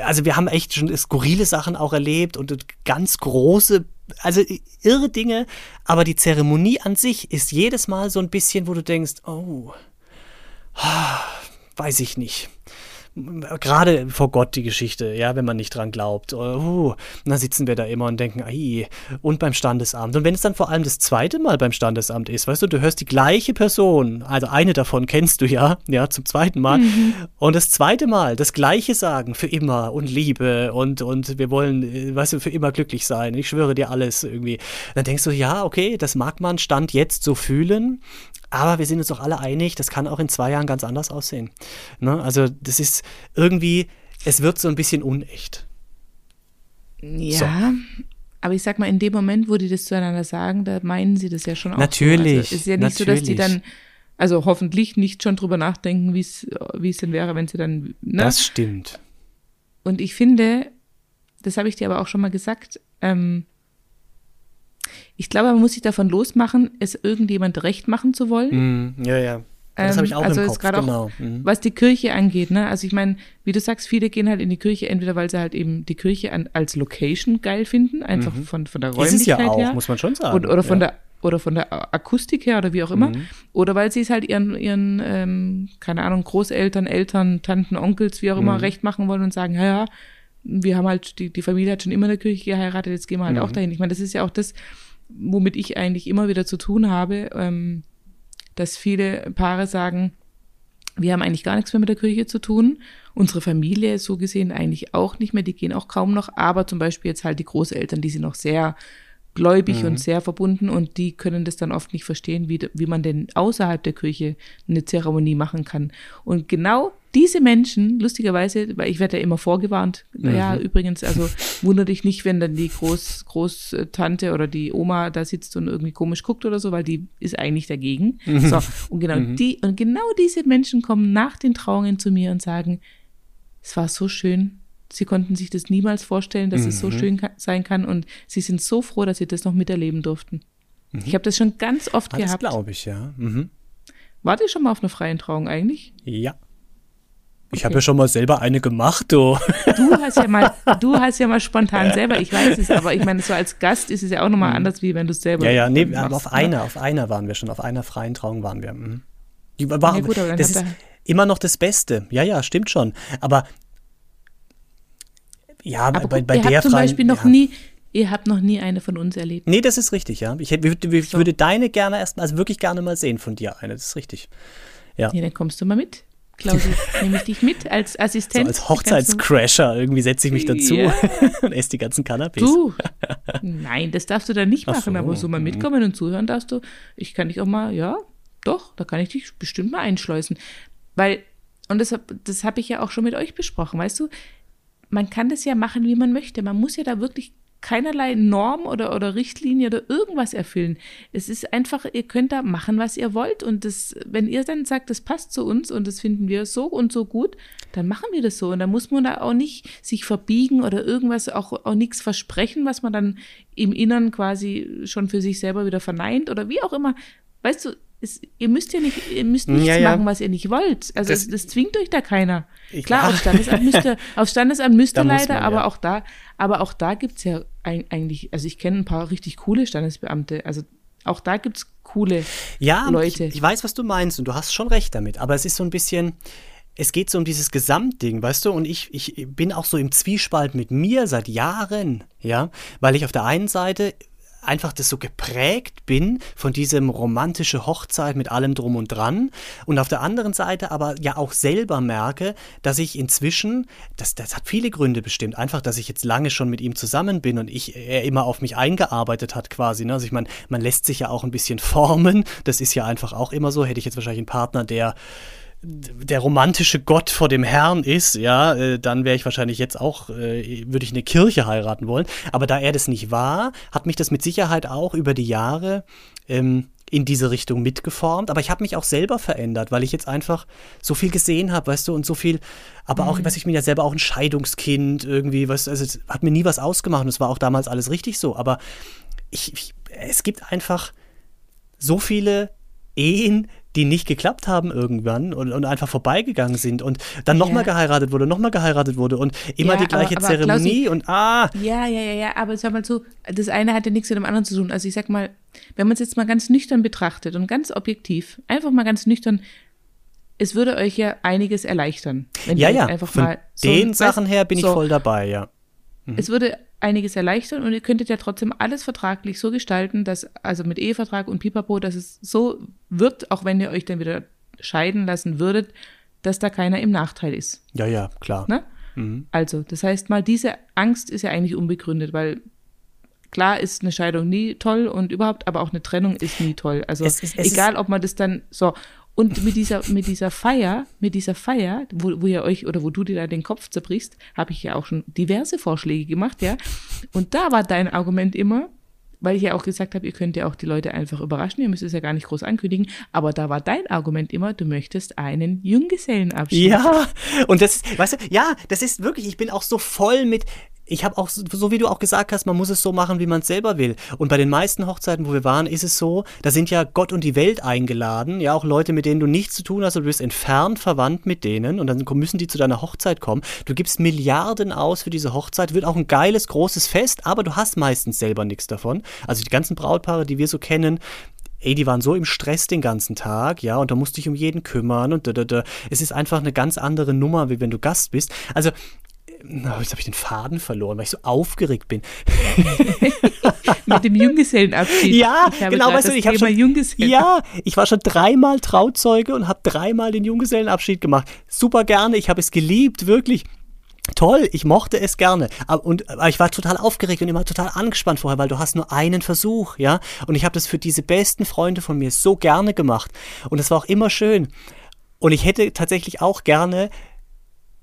Also wir haben echt schon skurrile Sachen auch erlebt und ganz große also irre Dinge, aber die Zeremonie an sich ist jedes Mal so ein bisschen, wo du denkst, oh, weiß ich nicht gerade vor Gott die Geschichte, ja, wenn man nicht dran glaubt. Oh, dann sitzen wir da immer und denken, ai, und beim Standesamt. Und wenn es dann vor allem das zweite Mal beim Standesamt ist, weißt du, du hörst die gleiche Person, also eine davon kennst du ja, ja, zum zweiten Mal, mhm. und das zweite Mal das gleiche sagen, für immer und Liebe und, und wir wollen, weißt du, für immer glücklich sein, ich schwöre dir alles irgendwie. Dann denkst du, ja, okay, das mag man Stand jetzt so fühlen, aber wir sind uns doch alle einig, das kann auch in zwei Jahren ganz anders aussehen. Ne? Also das ist irgendwie, es wird so ein bisschen unecht. Ja, so. aber ich sag mal, in dem Moment, wo die das zueinander sagen, da meinen sie das ja schon auch. Natürlich. So. Also, ist ja nicht natürlich. so, dass die dann, also hoffentlich nicht schon drüber nachdenken, wie es denn wäre, wenn sie dann. Ne? Das stimmt. und ich finde, das habe ich dir aber auch schon mal gesagt, ähm, ich glaube, man muss sich davon losmachen, es irgendjemand recht machen zu wollen. Mm, ja, ja. Das habe ich auch also im Kopf, genau. Auch, mhm. Was die Kirche angeht, ne? Also ich meine, wie du sagst, viele gehen halt in die Kirche, entweder weil sie halt eben die Kirche an, als Location geil finden, einfach mhm. von, von der Räumlichkeit Ist es ja auch, her. muss man schon sagen. Oder, oder von ja. der oder von der Akustik her oder wie auch immer. Mhm. Oder weil sie es halt ihren, ihren ähm, keine Ahnung, Großeltern, Eltern, Tanten, Onkels, wie auch immer, mhm. recht machen wollen und sagen, ja, ja, wir haben halt, die, die Familie hat schon immer in der Kirche geheiratet, jetzt gehen wir halt mhm. auch dahin. Ich meine, das ist ja auch das, womit ich eigentlich immer wieder zu tun habe, ähm, dass viele Paare sagen, wir haben eigentlich gar nichts mehr mit der Kirche zu tun. Unsere Familie so gesehen eigentlich auch nicht mehr, die gehen auch kaum noch, aber zum Beispiel jetzt halt die Großeltern, die sind noch sehr gläubig mhm. und sehr verbunden und die können das dann oft nicht verstehen, wie, wie man denn außerhalb der Kirche eine Zeremonie machen kann. Und genau diese Menschen, lustigerweise, weil ich werde ja immer vorgewarnt, mhm. ja, übrigens, also wundere dich nicht, wenn dann die Groß, Großtante oder die Oma da sitzt und irgendwie komisch guckt oder so, weil die ist eigentlich dagegen. Mhm. So, und genau mhm. die, und genau diese Menschen kommen nach den Trauungen zu mir und sagen, es war so schön, Sie konnten sich das niemals vorstellen, dass mhm. es so mhm. schön ka sein kann und sie sind so froh, dass sie das noch miterleben durften. Mhm. Ich habe das schon ganz oft ah, gehabt. Das glaube ich, ja. Mhm. Wart ihr schon mal auf einer freien Trauung eigentlich? Ja. Ich habe ja schon mal selber eine gemacht, du. Du hast ja mal, du hast ja mal spontan selber, ich weiß es, aber ich meine, so als Gast ist es ja auch nochmal mhm. anders, wie wenn du es selber Ja, ja, nee, machst, aber auf ne? einer, auf einer waren wir schon, auf einer freien Trauung waren wir. Mhm. Die war, ja, gut, das ist immer noch das Beste. Ja, ja, stimmt schon. Aber ja, aber bei, bei ihr der habt zum Beispiel noch ja. nie, ihr habt noch nie eine von uns erlebt. Nee, das ist richtig, ja. Ich, hätte, ich so. würde deine gerne erstmal, also wirklich gerne mal sehen von dir eine, das ist richtig. Ja. Nee, dann kommst du mal mit. Claudia, nehme ich dich mit als Assistent. So als Hochzeitscrasher, irgendwie setze ich mich dazu ja. und esse die ganzen Canapés. Du, nein, das darfst du dann nicht machen, so. aber so mal mhm. mitkommen und zuhören darfst du. Ich kann dich auch mal, ja, doch, da kann ich dich bestimmt mal einschleusen. Weil, und das, das habe ich ja auch schon mit euch besprochen, weißt du, man kann das ja machen, wie man möchte. Man muss ja da wirklich keinerlei Norm oder, oder Richtlinie oder irgendwas erfüllen. Es ist einfach, ihr könnt da machen, was ihr wollt. Und das, wenn ihr dann sagt, das passt zu uns und das finden wir so und so gut, dann machen wir das so. Und da muss man da auch nicht sich verbiegen oder irgendwas, auch, auch nichts versprechen, was man dann im Innern quasi schon für sich selber wieder verneint oder wie auch immer. Weißt du, es, ihr müsst ja nicht, ihr müsst nichts ja, ja. machen, was ihr nicht wollt. Also das, das zwingt euch da keiner. Klar, auf Standesamt müsste, auf Standesamt müsste leider, man, aber ja. auch da, aber auch da gibt's ja eigentlich, also ich kenne ein paar richtig coole Standesbeamte. Also auch da gibt's coole ja, Leute. Ich, ich weiß, was du meinst und du hast schon recht damit, aber es ist so ein bisschen, es geht so um dieses Gesamtding, weißt du? Und ich, ich bin auch so im Zwiespalt mit mir seit Jahren, ja, weil ich auf der einen Seite einfach das so geprägt bin von diesem romantische Hochzeit mit allem drum und dran und auf der anderen Seite aber ja auch selber merke, dass ich inzwischen, das, das hat viele Gründe bestimmt, einfach, dass ich jetzt lange schon mit ihm zusammen bin und ich, er immer auf mich eingearbeitet hat quasi. Ne? Also ich meine, man lässt sich ja auch ein bisschen formen, das ist ja einfach auch immer so, hätte ich jetzt wahrscheinlich einen Partner, der der romantische Gott vor dem Herrn ist, ja, äh, dann wäre ich wahrscheinlich jetzt auch, äh, würde ich eine Kirche heiraten wollen. Aber da er das nicht war, hat mich das mit Sicherheit auch über die Jahre ähm, in diese Richtung mitgeformt. Aber ich habe mich auch selber verändert, weil ich jetzt einfach so viel gesehen habe, weißt du, und so viel, aber mhm. auch, weiß ich bin ja selber auch ein Scheidungskind irgendwie, weißt du, also es hat mir nie was ausgemacht und es war auch damals alles richtig so. Aber ich, ich es gibt einfach so viele Ehen, die nicht geklappt haben irgendwann und, und einfach vorbeigegangen sind und dann nochmal ja. geheiratet wurde, nochmal geheiratet wurde und immer ja, die gleiche aber, aber Zeremonie Klausi, und ah. Ja, ja, ja, ja, aber sag mal so, das eine hat ja nichts mit dem anderen zu tun. Also ich sag mal, wenn man es jetzt mal ganz nüchtern betrachtet und ganz objektiv, einfach mal ganz nüchtern, es würde euch ja einiges erleichtern. ja, ja, einfach von mal so, den Sachen her bin so, ich voll dabei, ja. Mhm. Es würde einiges erleichtern und ihr könntet ja trotzdem alles vertraglich so gestalten, dass, also mit Ehevertrag und Pipapo, dass es so wird, auch wenn ihr euch dann wieder scheiden lassen würdet, dass da keiner im Nachteil ist. Ja, ja, klar. Ne? Mhm. Also, das heißt mal, diese Angst ist ja eigentlich unbegründet, weil klar ist eine Scheidung nie toll und überhaupt, aber auch eine Trennung ist nie toll. Also es, es, es egal, ob man das dann so und mit dieser, mit dieser Feier, mit dieser Feier, wo, wo ihr euch oder wo du dir da den Kopf zerbrichst, habe ich ja auch schon diverse Vorschläge gemacht, ja. Und da war dein Argument immer, weil ich ja auch gesagt habe, ihr könnt ja auch die Leute einfach überraschen, ihr müsst es ja gar nicht groß ankündigen, aber da war dein Argument immer, du möchtest einen Junggesellenabschied. Ja, und das, weißt du, ja, das ist wirklich, ich bin auch so voll mit, ich habe auch, so wie du auch gesagt hast, man muss es so machen, wie man es selber will. Und bei den meisten Hochzeiten, wo wir waren, ist es so, da sind ja Gott und die Welt eingeladen, ja, auch Leute, mit denen du nichts zu tun hast, und du bist entfernt verwandt mit denen und dann müssen die zu deiner Hochzeit kommen. Du gibst Milliarden aus für diese Hochzeit, wird auch ein geiles, großes Fest, aber du hast meistens selber nichts davon. Also die ganzen Brautpaare, die wir so kennen, ey, die waren so im Stress den ganzen Tag, ja, und da musste ich um jeden kümmern und da, da, da. Es ist einfach eine ganz andere Nummer, wie wenn du Gast bist. Also jetzt habe ich den Faden verloren, weil ich so aufgeregt bin. Mit dem Junggesellenabschied. Ja, genau, weißt du, ich habe schon Junggesellen. Ja, ich war schon dreimal Trauzeuge und habe dreimal den Junggesellenabschied gemacht. Super gerne, ich habe es geliebt, wirklich. Toll, ich mochte es gerne. Aber, und, aber ich war total aufgeregt und immer total angespannt vorher, weil du hast nur einen Versuch, ja. Und ich habe das für diese besten Freunde von mir so gerne gemacht. Und es war auch immer schön. Und ich hätte tatsächlich auch gerne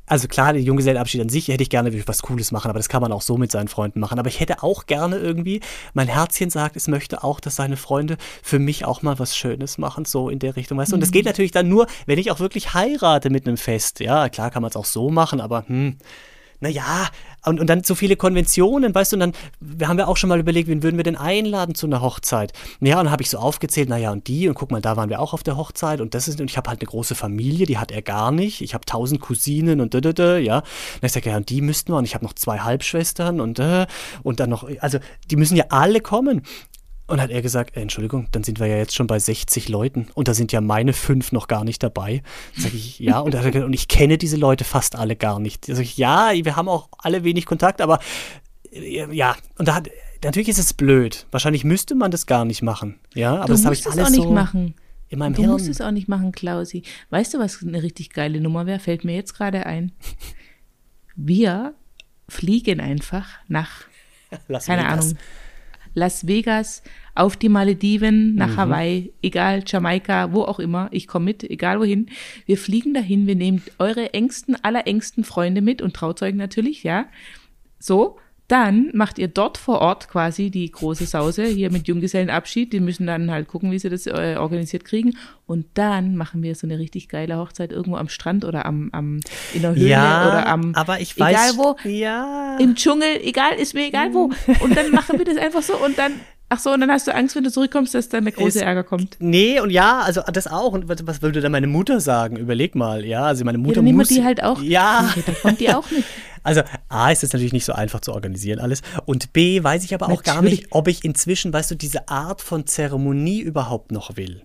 also klar, den Junggesellenabschied an sich hätte ich gerne was Cooles machen, aber das kann man auch so mit seinen Freunden machen. Aber ich hätte auch gerne irgendwie, mein Herzchen sagt, es möchte auch, dass seine Freunde für mich auch mal was Schönes machen, so in der Richtung, weißt du. Und das geht mhm. natürlich dann nur, wenn ich auch wirklich heirate mit einem Fest. Ja, klar kann man es auch so machen, aber hm, naja, und, und dann so viele Konventionen, weißt du, und dann wir haben wir auch schon mal überlegt, wen würden wir denn einladen zu einer Hochzeit? Ja, und dann habe ich so aufgezählt, naja, und die, und guck mal, da waren wir auch auf der Hochzeit und das ist, und ich habe halt eine große Familie, die hat er gar nicht. Ich habe tausend Cousinen und da, da, da, ja. Und ich sage, ja, und die müssten wir, und ich habe noch zwei Halbschwestern und, äh, und dann noch, also die müssen ja alle kommen. Und hat er gesagt, äh, Entschuldigung, dann sind wir ja jetzt schon bei 60 Leuten und da sind ja meine fünf noch gar nicht dabei. Sag ich, ja, und, gesagt, und ich kenne diese Leute fast alle gar nicht. Sag ich, ja, wir haben auch alle wenig Kontakt, aber äh, ja, und da hat, natürlich ist es blöd. Wahrscheinlich müsste man das gar nicht machen. Ja, aber du das habe ich alles auch nicht so machen. in meinem du Hirn. Du musst es auch nicht machen, Klausi. Weißt du, was eine richtig geile Nummer wäre? Fällt mir jetzt gerade ein. Wir fliegen einfach nach, Las keine. Ahnung, Las Vegas, auf die Malediven, nach mhm. Hawaii, egal, Jamaika, wo auch immer. Ich komme mit, egal wohin. Wir fliegen dahin, wir nehmen eure engsten, allerengsten Freunde mit und Trauzeugen natürlich, ja. So. Dann macht ihr dort vor Ort quasi die große Sause hier mit Junggesellenabschied. Die müssen dann halt gucken, wie sie das äh, organisiert kriegen. Und dann machen wir so eine richtig geile Hochzeit irgendwo am Strand oder am, am in der Höhle ja, oder am aber ich weiß, egal wo, ja. im Dschungel, egal, ist mir egal wo. Und dann machen wir das einfach so und dann Ach so, und dann hast du Angst, wenn du zurückkommst, dass dann der große Ärger kommt. Nee, und ja, also das auch. Und was, was würde dann meine Mutter sagen? Überleg mal, ja. Also meine Mutter ja, dann muss. die halt auch. Ja. Okay, da kommt die auch nicht. Also A ist es natürlich nicht so einfach zu organisieren alles. Und B weiß ich aber auch natürlich. gar nicht, ob ich inzwischen, weißt du, diese Art von Zeremonie überhaupt noch will.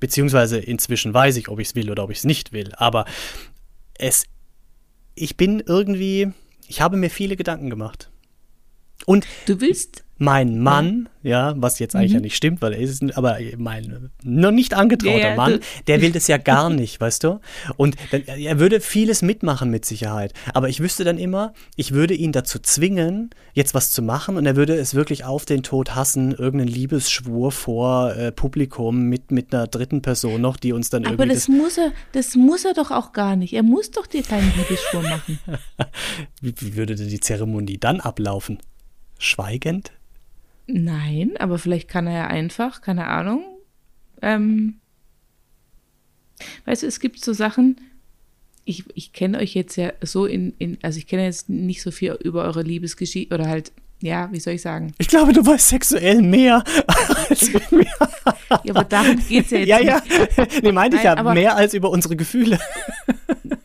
Beziehungsweise inzwischen weiß ich, ob ich es will oder ob ich es nicht will. Aber es, ich bin irgendwie, ich habe mir viele Gedanken gemacht. Und du willst mein Mann, ja, was jetzt eigentlich mhm. ja nicht stimmt, weil er ist, aber mein noch nicht angetrauter ja, Mann, der will das ja gar nicht, weißt du? Und dann, er würde vieles mitmachen mit Sicherheit. Aber ich wüsste dann immer, ich würde ihn dazu zwingen, jetzt was zu machen und er würde es wirklich auf den Tod hassen, irgendeinen Liebesschwur vor äh, Publikum mit, mit einer dritten Person noch, die uns dann aber irgendwie. Aber das, das muss er, das muss er doch auch gar nicht. Er muss doch dir keinen Liebesschwur machen. wie, wie würde denn die Zeremonie dann ablaufen? Schweigend? Nein, aber vielleicht kann er ja einfach, keine Ahnung. Ähm, weißt du, es gibt so Sachen, ich, ich kenne euch jetzt ja so in, in, also ich kenne jetzt nicht so viel über eure Liebesgeschichte oder halt, ja, wie soll ich sagen? Ich glaube, du weißt sexuell mehr als mir. ja, aber darum geht es ja jetzt. Ja, ja. Nee, meinte ich ja, mehr als über unsere Gefühle.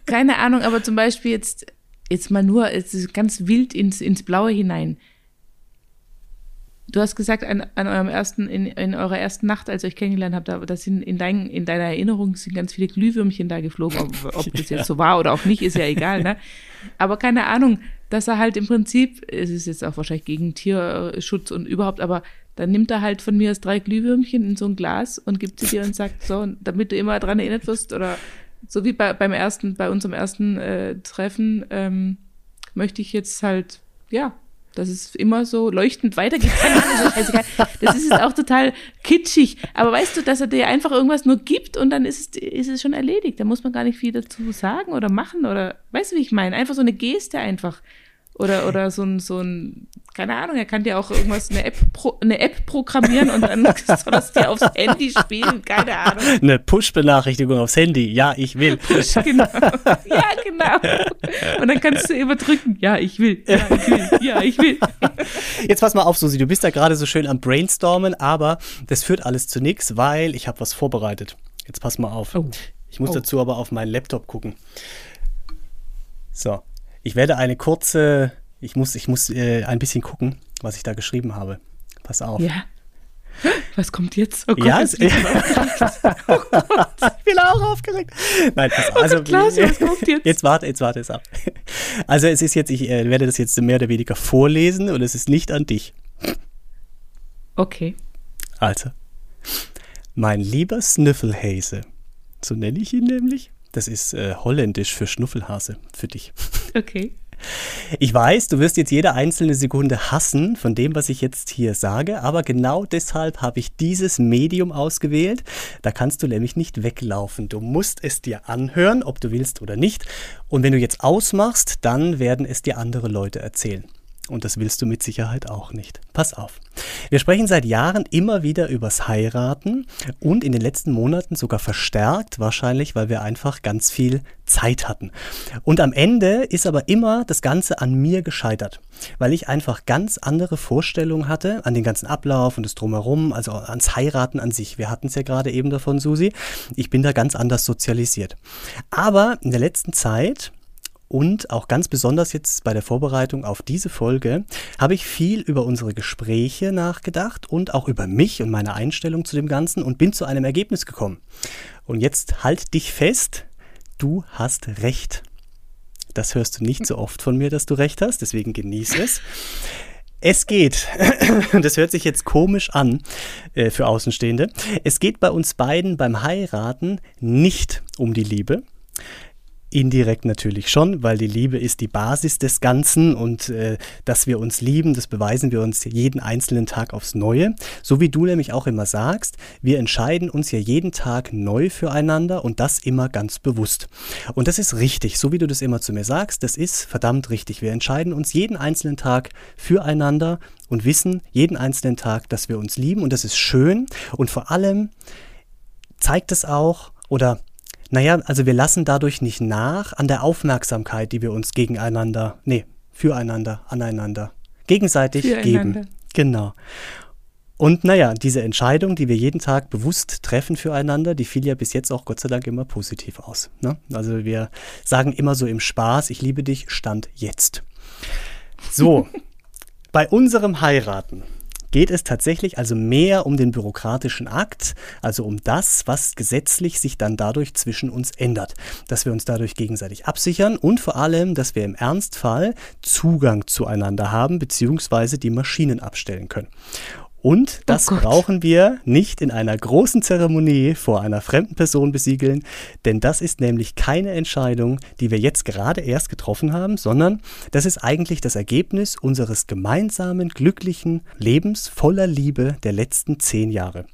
keine Ahnung, aber zum Beispiel jetzt, jetzt mal nur, es ist ganz wild ins, ins Blaue hinein. Du hast gesagt, an, an eurem ersten, in, in eurer ersten Nacht, als ihr euch kennengelernt habt, da, das sind in, dein, in deiner Erinnerung sind ganz viele Glühwürmchen da geflogen. Ob, ob das jetzt so war oder auch nicht, ist ja egal, ne? Aber keine Ahnung, dass er halt im Prinzip, es ist jetzt auch wahrscheinlich gegen Tierschutz und überhaupt, aber dann nimmt er halt von mir aus drei Glühwürmchen in so ein Glas und gibt sie dir und sagt, so, damit du immer dran erinnert wirst oder so wie bei, beim ersten, bei unserem ersten äh, Treffen, ähm, möchte ich jetzt halt, ja, dass es immer so leuchtend weitergeht. Das ist auch total kitschig. Aber weißt du, dass er dir einfach irgendwas nur gibt und dann ist es, ist es schon erledigt. Da muss man gar nicht viel dazu sagen oder machen oder, weißt du, wie ich meine? Einfach so eine Geste einfach. Oder, oder so ein, so ein, keine Ahnung, er kann dir auch irgendwas, eine App, pro, eine App programmieren und dann soll das dir aufs Handy spielen, keine Ahnung. Eine Push-Benachrichtigung aufs Handy, ja, ich will. Push, genau. Ja, genau. Und dann kannst du überdrücken, ja, ich will, ja, ich will, ja, ich will. Jetzt pass mal auf, Susi, du bist da gerade so schön am Brainstormen, aber das führt alles zu nichts, weil ich habe was vorbereitet. Jetzt pass mal auf. Oh. Ich muss oh. dazu aber auf meinen Laptop gucken. So, ich werde eine kurze, ich muss, ich muss äh, ein bisschen gucken, was ich da geschrieben habe. Pass auf. Ja. Was kommt jetzt? Oh Gott, ja, es, oh Gott. ich bin auch aufgeregt. Nein, pass auf. Also, oh Klaus, was kommt jetzt? Jetzt warte, jetzt warte es ab. Also es ist jetzt, ich äh, werde das jetzt mehr oder weniger vorlesen und es ist nicht an dich. Okay. Also, mein lieber Sniffelhase, so nenne ich ihn nämlich, das ist äh, holländisch für Schnuffelhase, für dich. Okay. Ich weiß, du wirst jetzt jede einzelne Sekunde hassen von dem, was ich jetzt hier sage, aber genau deshalb habe ich dieses Medium ausgewählt. Da kannst du nämlich nicht weglaufen. Du musst es dir anhören, ob du willst oder nicht. Und wenn du jetzt ausmachst, dann werden es dir andere Leute erzählen. Und das willst du mit Sicherheit auch nicht. Pass auf. Wir sprechen seit Jahren immer wieder übers Heiraten und in den letzten Monaten sogar verstärkt, wahrscheinlich, weil wir einfach ganz viel Zeit hatten. Und am Ende ist aber immer das Ganze an mir gescheitert, weil ich einfach ganz andere Vorstellungen hatte an den ganzen Ablauf und das Drumherum, also ans Heiraten an sich. Wir hatten es ja gerade eben davon, Susi. Ich bin da ganz anders sozialisiert. Aber in der letzten Zeit und auch ganz besonders jetzt bei der Vorbereitung auf diese Folge habe ich viel über unsere Gespräche nachgedacht und auch über mich und meine Einstellung zu dem Ganzen und bin zu einem Ergebnis gekommen. Und jetzt halt dich fest, du hast recht. Das hörst du nicht so oft von mir, dass du recht hast, deswegen genieße es. Es geht, das hört sich jetzt komisch an äh, für Außenstehende, es geht bei uns beiden beim Heiraten nicht um die Liebe. Indirekt natürlich schon, weil die Liebe ist die Basis des Ganzen und äh, dass wir uns lieben, das beweisen wir uns jeden einzelnen Tag aufs Neue. So wie du nämlich auch immer sagst, wir entscheiden uns ja jeden Tag neu füreinander und das immer ganz bewusst. Und das ist richtig, so wie du das immer zu mir sagst, das ist verdammt richtig. Wir entscheiden uns jeden einzelnen Tag füreinander und wissen jeden einzelnen Tag, dass wir uns lieben und das ist schön und vor allem zeigt es auch oder naja, also wir lassen dadurch nicht nach an der Aufmerksamkeit, die wir uns gegeneinander, nee, füreinander, aneinander, gegenseitig füreinander. geben. Genau. Und naja, diese Entscheidung, die wir jeden Tag bewusst treffen füreinander, die fiel ja bis jetzt auch Gott sei Dank immer positiv aus. Ne? Also wir sagen immer so im Spaß, ich liebe dich, stand jetzt. So, bei unserem Heiraten geht es tatsächlich also mehr um den bürokratischen Akt, also um das, was gesetzlich sich dann dadurch zwischen uns ändert. Dass wir uns dadurch gegenseitig absichern und vor allem, dass wir im Ernstfall Zugang zueinander haben bzw. die Maschinen abstellen können. Und das oh brauchen wir nicht in einer großen Zeremonie vor einer fremden Person besiegeln, denn das ist nämlich keine Entscheidung, die wir jetzt gerade erst getroffen haben, sondern das ist eigentlich das Ergebnis unseres gemeinsamen, glücklichen Lebens voller Liebe der letzten zehn Jahre.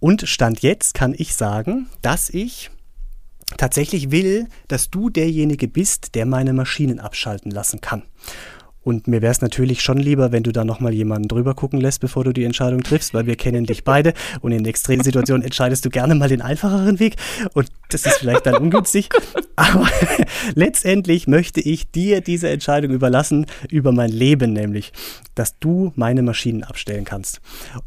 Und Stand jetzt kann ich sagen, dass ich tatsächlich will, dass du derjenige bist, der meine Maschinen abschalten lassen kann. Und mir wäre es natürlich schon lieber, wenn du da nochmal jemanden drüber gucken lässt, bevor du die Entscheidung triffst, weil wir kennen dich beide und in extremen Situationen entscheidest du gerne mal den einfacheren Weg und das ist vielleicht dann ungünstig. Aber letztendlich möchte ich dir diese Entscheidung überlassen über mein Leben, nämlich, dass du meine Maschinen abstellen kannst.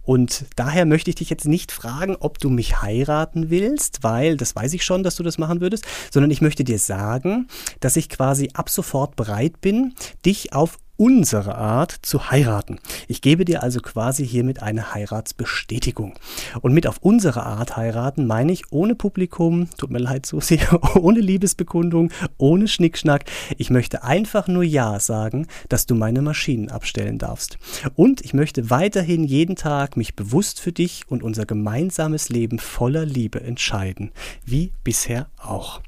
Und daher möchte ich dich jetzt nicht fragen, ob du mich heiraten willst, weil das weiß ich schon, dass du das machen würdest, sondern ich möchte dir sagen, dass ich quasi ab sofort bereit bin, dich auf unsere Art zu heiraten. Ich gebe dir also quasi hiermit eine Heiratsbestätigung. Und mit auf unsere Art heiraten meine ich ohne Publikum, tut mir leid, Susi, ohne Liebesbekundung, ohne Schnickschnack. Ich möchte einfach nur Ja sagen, dass du meine Maschinen abstellen darfst. Und ich möchte weiterhin jeden Tag mich bewusst für dich und unser gemeinsames Leben voller Liebe entscheiden. Wie bisher auch.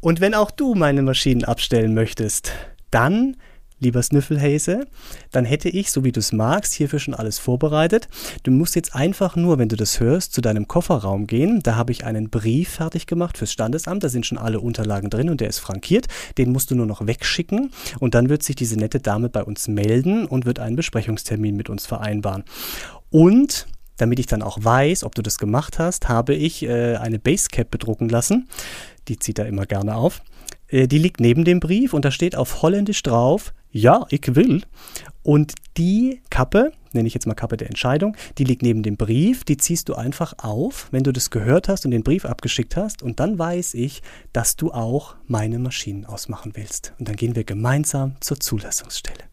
Und wenn auch du meine Maschinen abstellen möchtest, dann lieber Snüffelhäse, dann hätte ich, so wie du es magst, hierfür schon alles vorbereitet. Du musst jetzt einfach nur, wenn du das hörst, zu deinem Kofferraum gehen. Da habe ich einen Brief fertig gemacht fürs Standesamt. Da sind schon alle Unterlagen drin und der ist frankiert. Den musst du nur noch wegschicken und dann wird sich diese nette Dame bei uns melden und wird einen Besprechungstermin mit uns vereinbaren. Und damit ich dann auch weiß, ob du das gemacht hast, habe ich äh, eine Basecap bedrucken lassen. Die zieht er immer gerne auf. Äh, die liegt neben dem Brief und da steht auf Holländisch drauf, ja, ich will. Und die Kappe, nenne ich jetzt mal Kappe der Entscheidung, die liegt neben dem Brief, die ziehst du einfach auf, wenn du das gehört hast und den Brief abgeschickt hast. Und dann weiß ich, dass du auch meine Maschinen ausmachen willst. Und dann gehen wir gemeinsam zur Zulassungsstelle.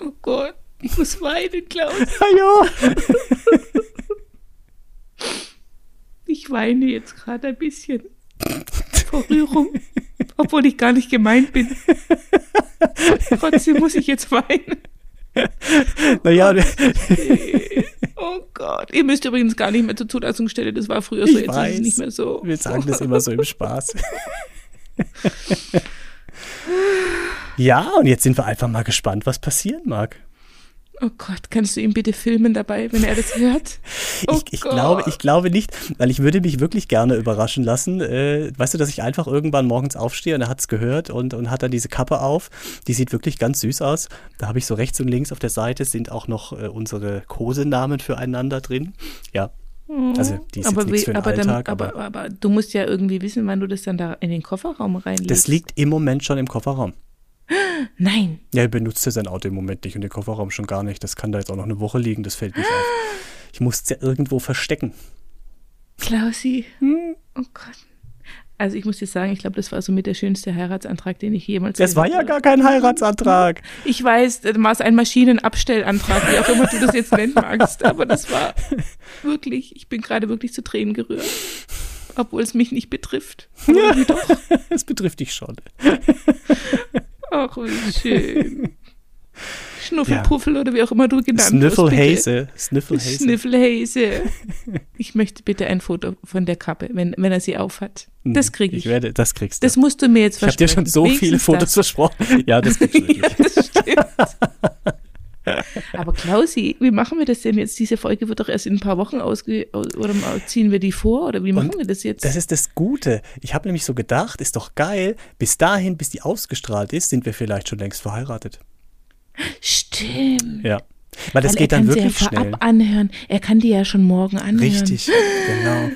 Oh Gott, ich muss weinen, Klaus. ja. Ich weine jetzt gerade ein bisschen vor Rührung, obwohl ich gar nicht gemeint bin. Trotzdem muss ich jetzt weinen. Naja, oh Gott. Ihr müsst übrigens gar nicht mehr zur Zulassungsstelle. Das war früher so, ich jetzt weiß. ist es nicht mehr so. Wir sagen das immer so im Spaß. ja, und jetzt sind wir einfach mal gespannt, was passieren mag. Oh Gott, kannst du ihn bitte filmen dabei, wenn er das hört? Oh ich, ich glaube, ich glaube nicht, weil ich würde mich wirklich gerne überraschen lassen. Äh, weißt du, dass ich einfach irgendwann morgens aufstehe und er hat es gehört und, und hat dann diese Kappe auf. Die sieht wirklich ganz süß aus. Da habe ich so rechts und links auf der Seite sind auch noch äh, unsere Kosenamen füreinander drin. Ja. Also die ist aber jetzt wie, für den aber, dann, Alltag. aber, aber aber du musst ja irgendwie wissen, wann du das dann da in den Kofferraum reinlegst. das liegt im Moment schon im Kofferraum. Nein. Ja, er benutzt ja sein Auto im Moment nicht und den Kofferraum schon gar nicht. Das kann da jetzt auch noch eine Woche liegen, das fällt nicht auf. Ich muss es ja irgendwo verstecken. Klausi. Hm. Oh Gott. Also ich muss dir sagen, ich glaube, das war so mit der schönste Heiratsantrag, den ich jemals Das war ja habe. gar kein Heiratsantrag. Ich weiß, das war ein Maschinenabstellantrag, wie auch immer du das jetzt nennen magst, aber das war wirklich, ich bin gerade wirklich zu Tränen gerührt. Obwohl es mich nicht betrifft. Irgendwie doch. Es betrifft dich schon. Ach, wie schön. Schnuffelpuffel oder wie auch immer du genannt. Sniffelhäse. Sniffelhäse. Schniffelhäse. Ich möchte bitte ein Foto von der Kappe, wenn, wenn er sie aufhat. Das kriege ich. Ich werde, das kriegst du. Das musst du mir jetzt ich habe dir versprechen. schon so viele Wenigstens Fotos das. versprochen. Ja, das gibt's wirklich. Ja, das stimmt. Aber Klausi, wie machen wir das denn jetzt? Diese Folge wird doch erst in ein paar Wochen ausge... Oder ziehen wir die vor? Oder wie machen Und wir das jetzt? Das ist das Gute. Ich habe nämlich so gedacht, ist doch geil, bis dahin, bis die ausgestrahlt ist, sind wir vielleicht schon längst verheiratet. Stimmt. Ja. Weil das Weil geht er dann kann sie wirklich ja vorab schnell. anhören. Er kann die ja schon morgen anhören. Richtig, genau.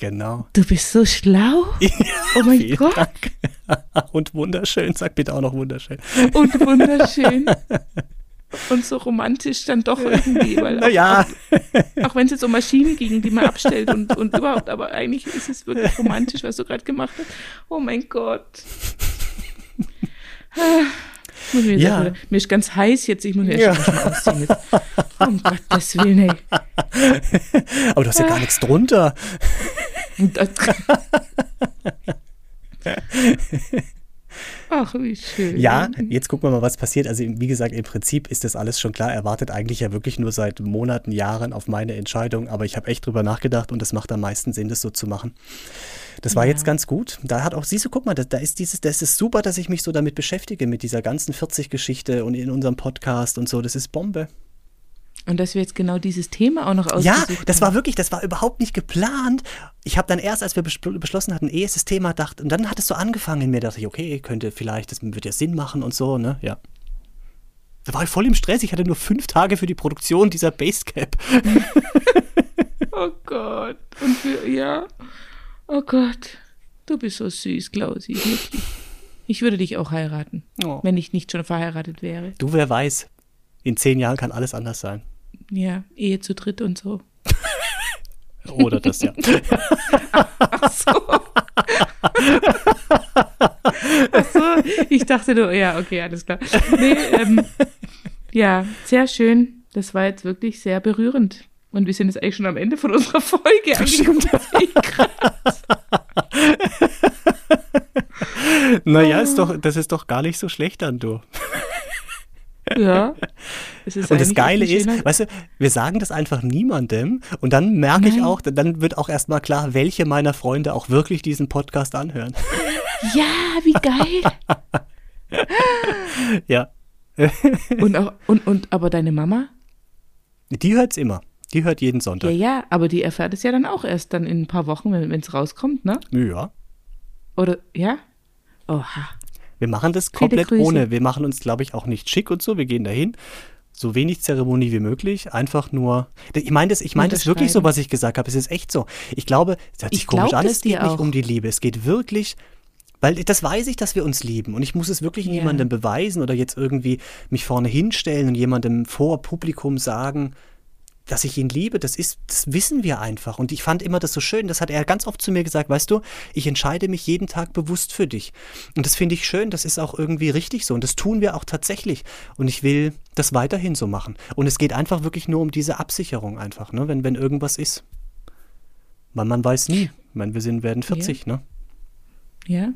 Genau. Du bist so schlau. Oh mein Gott. Dank. Und wunderschön, sag bitte auch noch wunderschön. Und wunderschön. Und so romantisch dann doch irgendwie. Weil auch, Naja, auch, auch wenn es jetzt um Maschinen ging, die man abstellt und, und überhaupt, aber eigentlich ist es wirklich romantisch, was du gerade gemacht hast. Oh mein Gott. Muss mir, Ja. wieder- mir ist ganz heiß jetzt, ich muss mir Ja. ja. schon ausziehen jetzt. Um Gottes Willen, ey. aber du hast ja gar nichts drunter. Ach, wie schön. Ja, jetzt gucken wir mal, was passiert. Also wie gesagt, im Prinzip ist das alles schon klar. Er wartet eigentlich ja wirklich nur seit Monaten, Jahren auf meine Entscheidung. Aber ich habe echt drüber nachgedacht und es macht am meisten Sinn, das so zu machen. Das war Ja. jetzt ganz gut. Da hat auch, siehst du, guck mal, da, da ist dieses, das ist super, dass ich mich so damit beschäftige, mit dieser ganzen 40-Geschichte und in unserem Podcast und so. Das ist Bombe. Und dass wir jetzt genau dieses Thema auch noch Ja, ausgesucht das haben. war wirklich, das war überhaupt nicht geplant. Ich habe dann erst, als wir beschl- beschlossen hatten, eh ist das Thema, dachte, und dann hat es so angefangen in mir, dachte ich, okay, könnte vielleicht, das wird ja Sinn machen und so, ne? Ja. Da war ich voll im Stress. Ich hatte nur fünf Tage für die Produktion dieser Basecap. Oh Gott. Und wir, ja. Oh Gott. Du bist so süß, Klausi. Wirklich. Ich würde dich auch heiraten, Oh. wenn ich nicht schon verheiratet wäre. Du, wer weiß, in zehn Jahren kann alles anders sein. Ja, Ehe zu dritt und so. Oder das, ja. Ach so. Ach so. Ich dachte nur, ja, okay, alles klar. Nee, ähm, ja, sehr schön. Das war jetzt wirklich sehr berührend. Und wir sind jetzt eigentlich schon am Ende von unserer Folge angekommen. Naja, ist doch, das ist doch gar nicht so schlecht an, du. Ja. Es ist Und das Geile ist, weißt du, wir sagen das einfach niemandem und dann merke ich auch, dann wird auch erstmal klar, welche meiner Freunde auch wirklich diesen Podcast anhören. Ja, wie geil. ja. und, auch, und, und aber deine Mama? Die hört es immer. Die hört jeden Sonntag. Ja, ja, aber die erfährt es ja dann auch erst dann in ein paar Wochen, wenn es rauskommt, ne? Ja. Oder, ja? Oha. Wir machen das komplett ohne. Wir machen uns, glaube ich, auch nicht schick und so. Wir gehen dahin. So wenig Zeremonie wie möglich. Einfach nur. Ich meine das, ich meine das wirklich so, was ich gesagt habe. Es ist echt so. Ich glaube, es hört sich ich komisch an. Es geht nicht um die Liebe. Es geht wirklich weil das weiß ich, dass wir uns lieben. Und ich muss es wirklich yeah. jemandem beweisen oder jetzt irgendwie mich vorne hinstellen und jemandem vor Publikum sagen, dass ich ihn liebe, das ist, das wissen wir einfach. Und ich fand immer das so schön. Das hat er ganz oft zu mir gesagt, weißt du, ich entscheide mich jeden Tag bewusst für dich. Und das finde ich schön, das ist auch irgendwie richtig so. Und das tun wir auch tatsächlich. Und ich will das weiterhin so machen. Und es geht einfach wirklich nur um diese Absicherung einfach, ne? wenn, wenn irgendwas ist. Weil man weiß nie. Ich meine, wir sind, werden 40, ja. ne? Ja.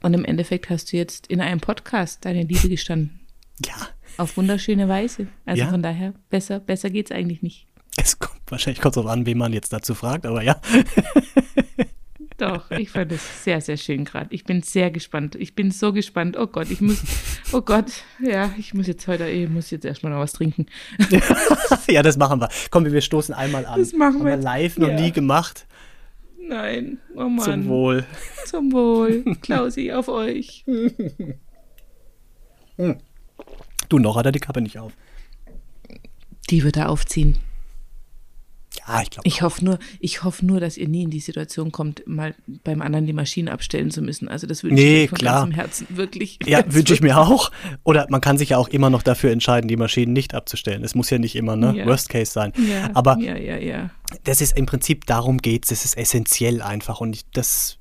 Und im Endeffekt hast du jetzt in einem Podcast deine Liebe gestanden. Ja. Auf wunderschöne Weise. Also ja. von daher, besser, besser es eigentlich nicht. Es kommt wahrscheinlich kurz darauf an, wen man jetzt dazu fragt, aber ja. Doch, ich fand es sehr, sehr schön gerade. Ich bin sehr gespannt. Ich bin so gespannt. Oh Gott, ich muss, oh Gott, ja, ich muss jetzt heute, ich muss jetzt erstmal noch was trinken. ja, das machen wir. Komm, wir stoßen einmal an. Das machen wir. Haben wir live noch ja. nie gemacht. Nein, oh Mann. Zum Wohl. Zum Wohl. Klausi, auf euch. Du, noch hat er die Kappe nicht auf. Die wird er aufziehen. Ja, ich glaube. Ich hoffe nur, ich hoffe nur, dass ihr nie in die Situation kommt, mal beim anderen die Maschine abstellen zu müssen. Also das wünsche nee, ich mir von klar. ganzem Herzen wirklich. Ja, wünsche ich mir auch. Oder man kann sich ja auch immer noch dafür entscheiden, die Maschinen nicht abzustellen. Es muss ja nicht immer ne ja. Worst Case sein. Ja, Aber ja, ja, ja. das ist im Prinzip darum geht's. Das ist essentiell einfach und das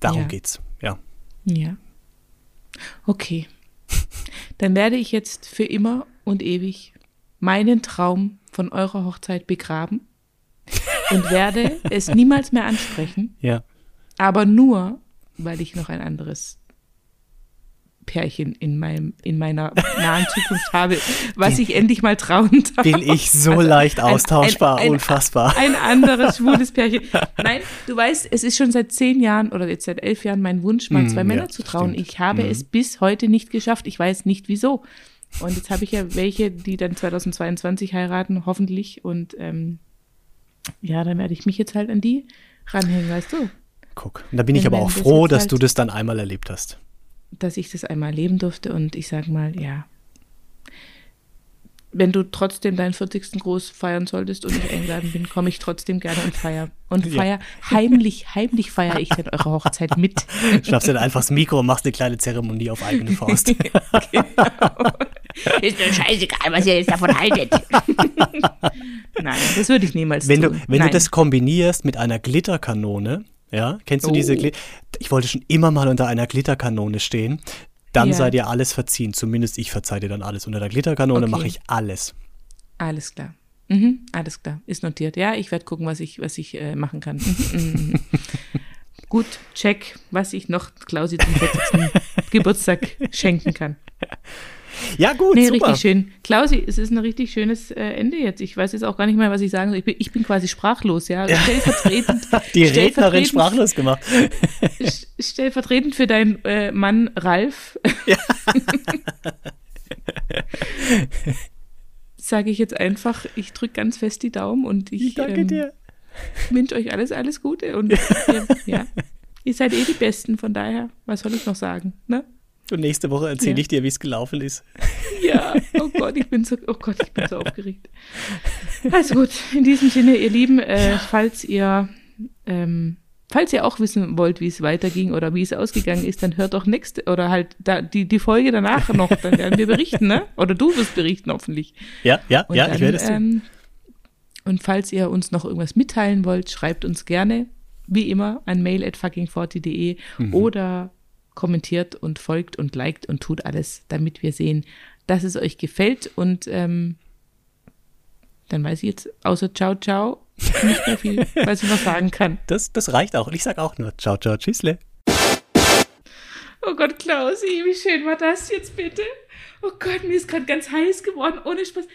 darum ja. geht's. Ja. Ja. Okay. Dann werde ich jetzt für immer und ewig meinen Traum von eurer Hochzeit begraben und werde es niemals mehr ansprechen. Ja. Aber nur, weil ich noch ein anderes Pärchen in, meinem, in meiner nahen Zukunft habe, was ich endlich mal trauen darf. Bin ich so also leicht austauschbar, ein, ein, unfassbar. Ein anderes schwules Pärchen. Nein, du weißt, es ist schon seit zehn Jahren oder jetzt seit elf Jahren mein Wunsch, mal mm, zwei Männer ja, zu trauen. Stimmt. Ich habe mm. es bis heute nicht geschafft. Ich weiß nicht wieso. Und jetzt habe ich ja welche, die dann 2022 heiraten, hoffentlich. Und ähm, ja, dann werde ich mich jetzt halt an die ranhängen, weißt du. Guck, und da bin ich aber auch froh, dass halt, du das dann einmal erlebt hast. Dass ich das einmal erleben durfte und ich sage mal, ja, wenn du trotzdem deinen 40. Groß feiern solltest und ich eingeladen bin, komme ich trotzdem gerne und feier. Und feier, ja. heimlich, heimlich feiere ich dann eure Hochzeit mit. Schnappst dir dann einfach das Mikro und machst eine kleine Zeremonie auf eigene Faust. genau. Ist mir scheißegal, was ihr jetzt davon haltet. Nein, das würde ich niemals wenn tun. Du, wenn Nein. du das kombinierst mit einer Glitterkanone, ja, kennst du oh. diese Glitterkanone? Ich wollte schon immer mal unter einer Glitterkanone stehen dann ja. sei dir alles verziehen. Zumindest ich verzeih dir dann alles. Unter der Glitterkanone okay. mache ich alles. Alles klar. Mhm, alles klar. Ist notiert. Ja, ich werde gucken, was ich, was ich äh, machen kann. Mhm. Gut, check, was ich noch Klausi zum 40. Geburtstag schenken kann. Ja, gut, nee, super. richtig schön. Klausi, es ist ein richtig schönes äh, Ende jetzt. Ich weiß jetzt auch gar nicht mehr, was ich sagen soll. Ich bin, ich bin quasi sprachlos, ja. Stellvertretend. Die Rednerin sprachlos gemacht. stellvertretend für deinen äh, Mann Ralf. Ja. Sage ich jetzt einfach, ich drücke ganz fest die Daumen und ich, ich danke ähm, dir. wünsche euch alles, alles Gute. Und ihr, ja, ihr seid eh die Besten, von daher, was soll ich noch sagen? Ne? Und nächste Woche erzähle ja. ich dir, wie es gelaufen ist. Ja, oh Gott, ich bin so, oh Gott, ich bin so aufgeregt. Also gut, in diesem Sinne, ihr Lieben, äh, falls ihr ähm, falls ihr auch wissen wollt, wie es weiterging oder wie es ausgegangen ist, dann hört doch nächste oder halt da, die, die Folge danach noch, dann werden wir berichten, ne? Oder du wirst berichten, hoffentlich. Ja, ja, und ja, dann, ich werde es tun. Ähm, und falls ihr uns noch irgendwas mitteilen wollt, schreibt uns gerne, wie immer, an mail at fucking40.de mhm. oder kommentiert und folgt und liked und tut alles, damit wir sehen, dass es euch gefällt. Und ähm, dann weiß ich jetzt, außer ciao, ciao, nicht mehr viel, was ich noch sagen kann. Das, das reicht auch. Und ich sage auch nur ciao, ciao, tschüssle. Oh Gott, Klausi, wie schön war das jetzt bitte? Oh Gott, mir ist gerade ganz heiß geworden, ohne Spaß.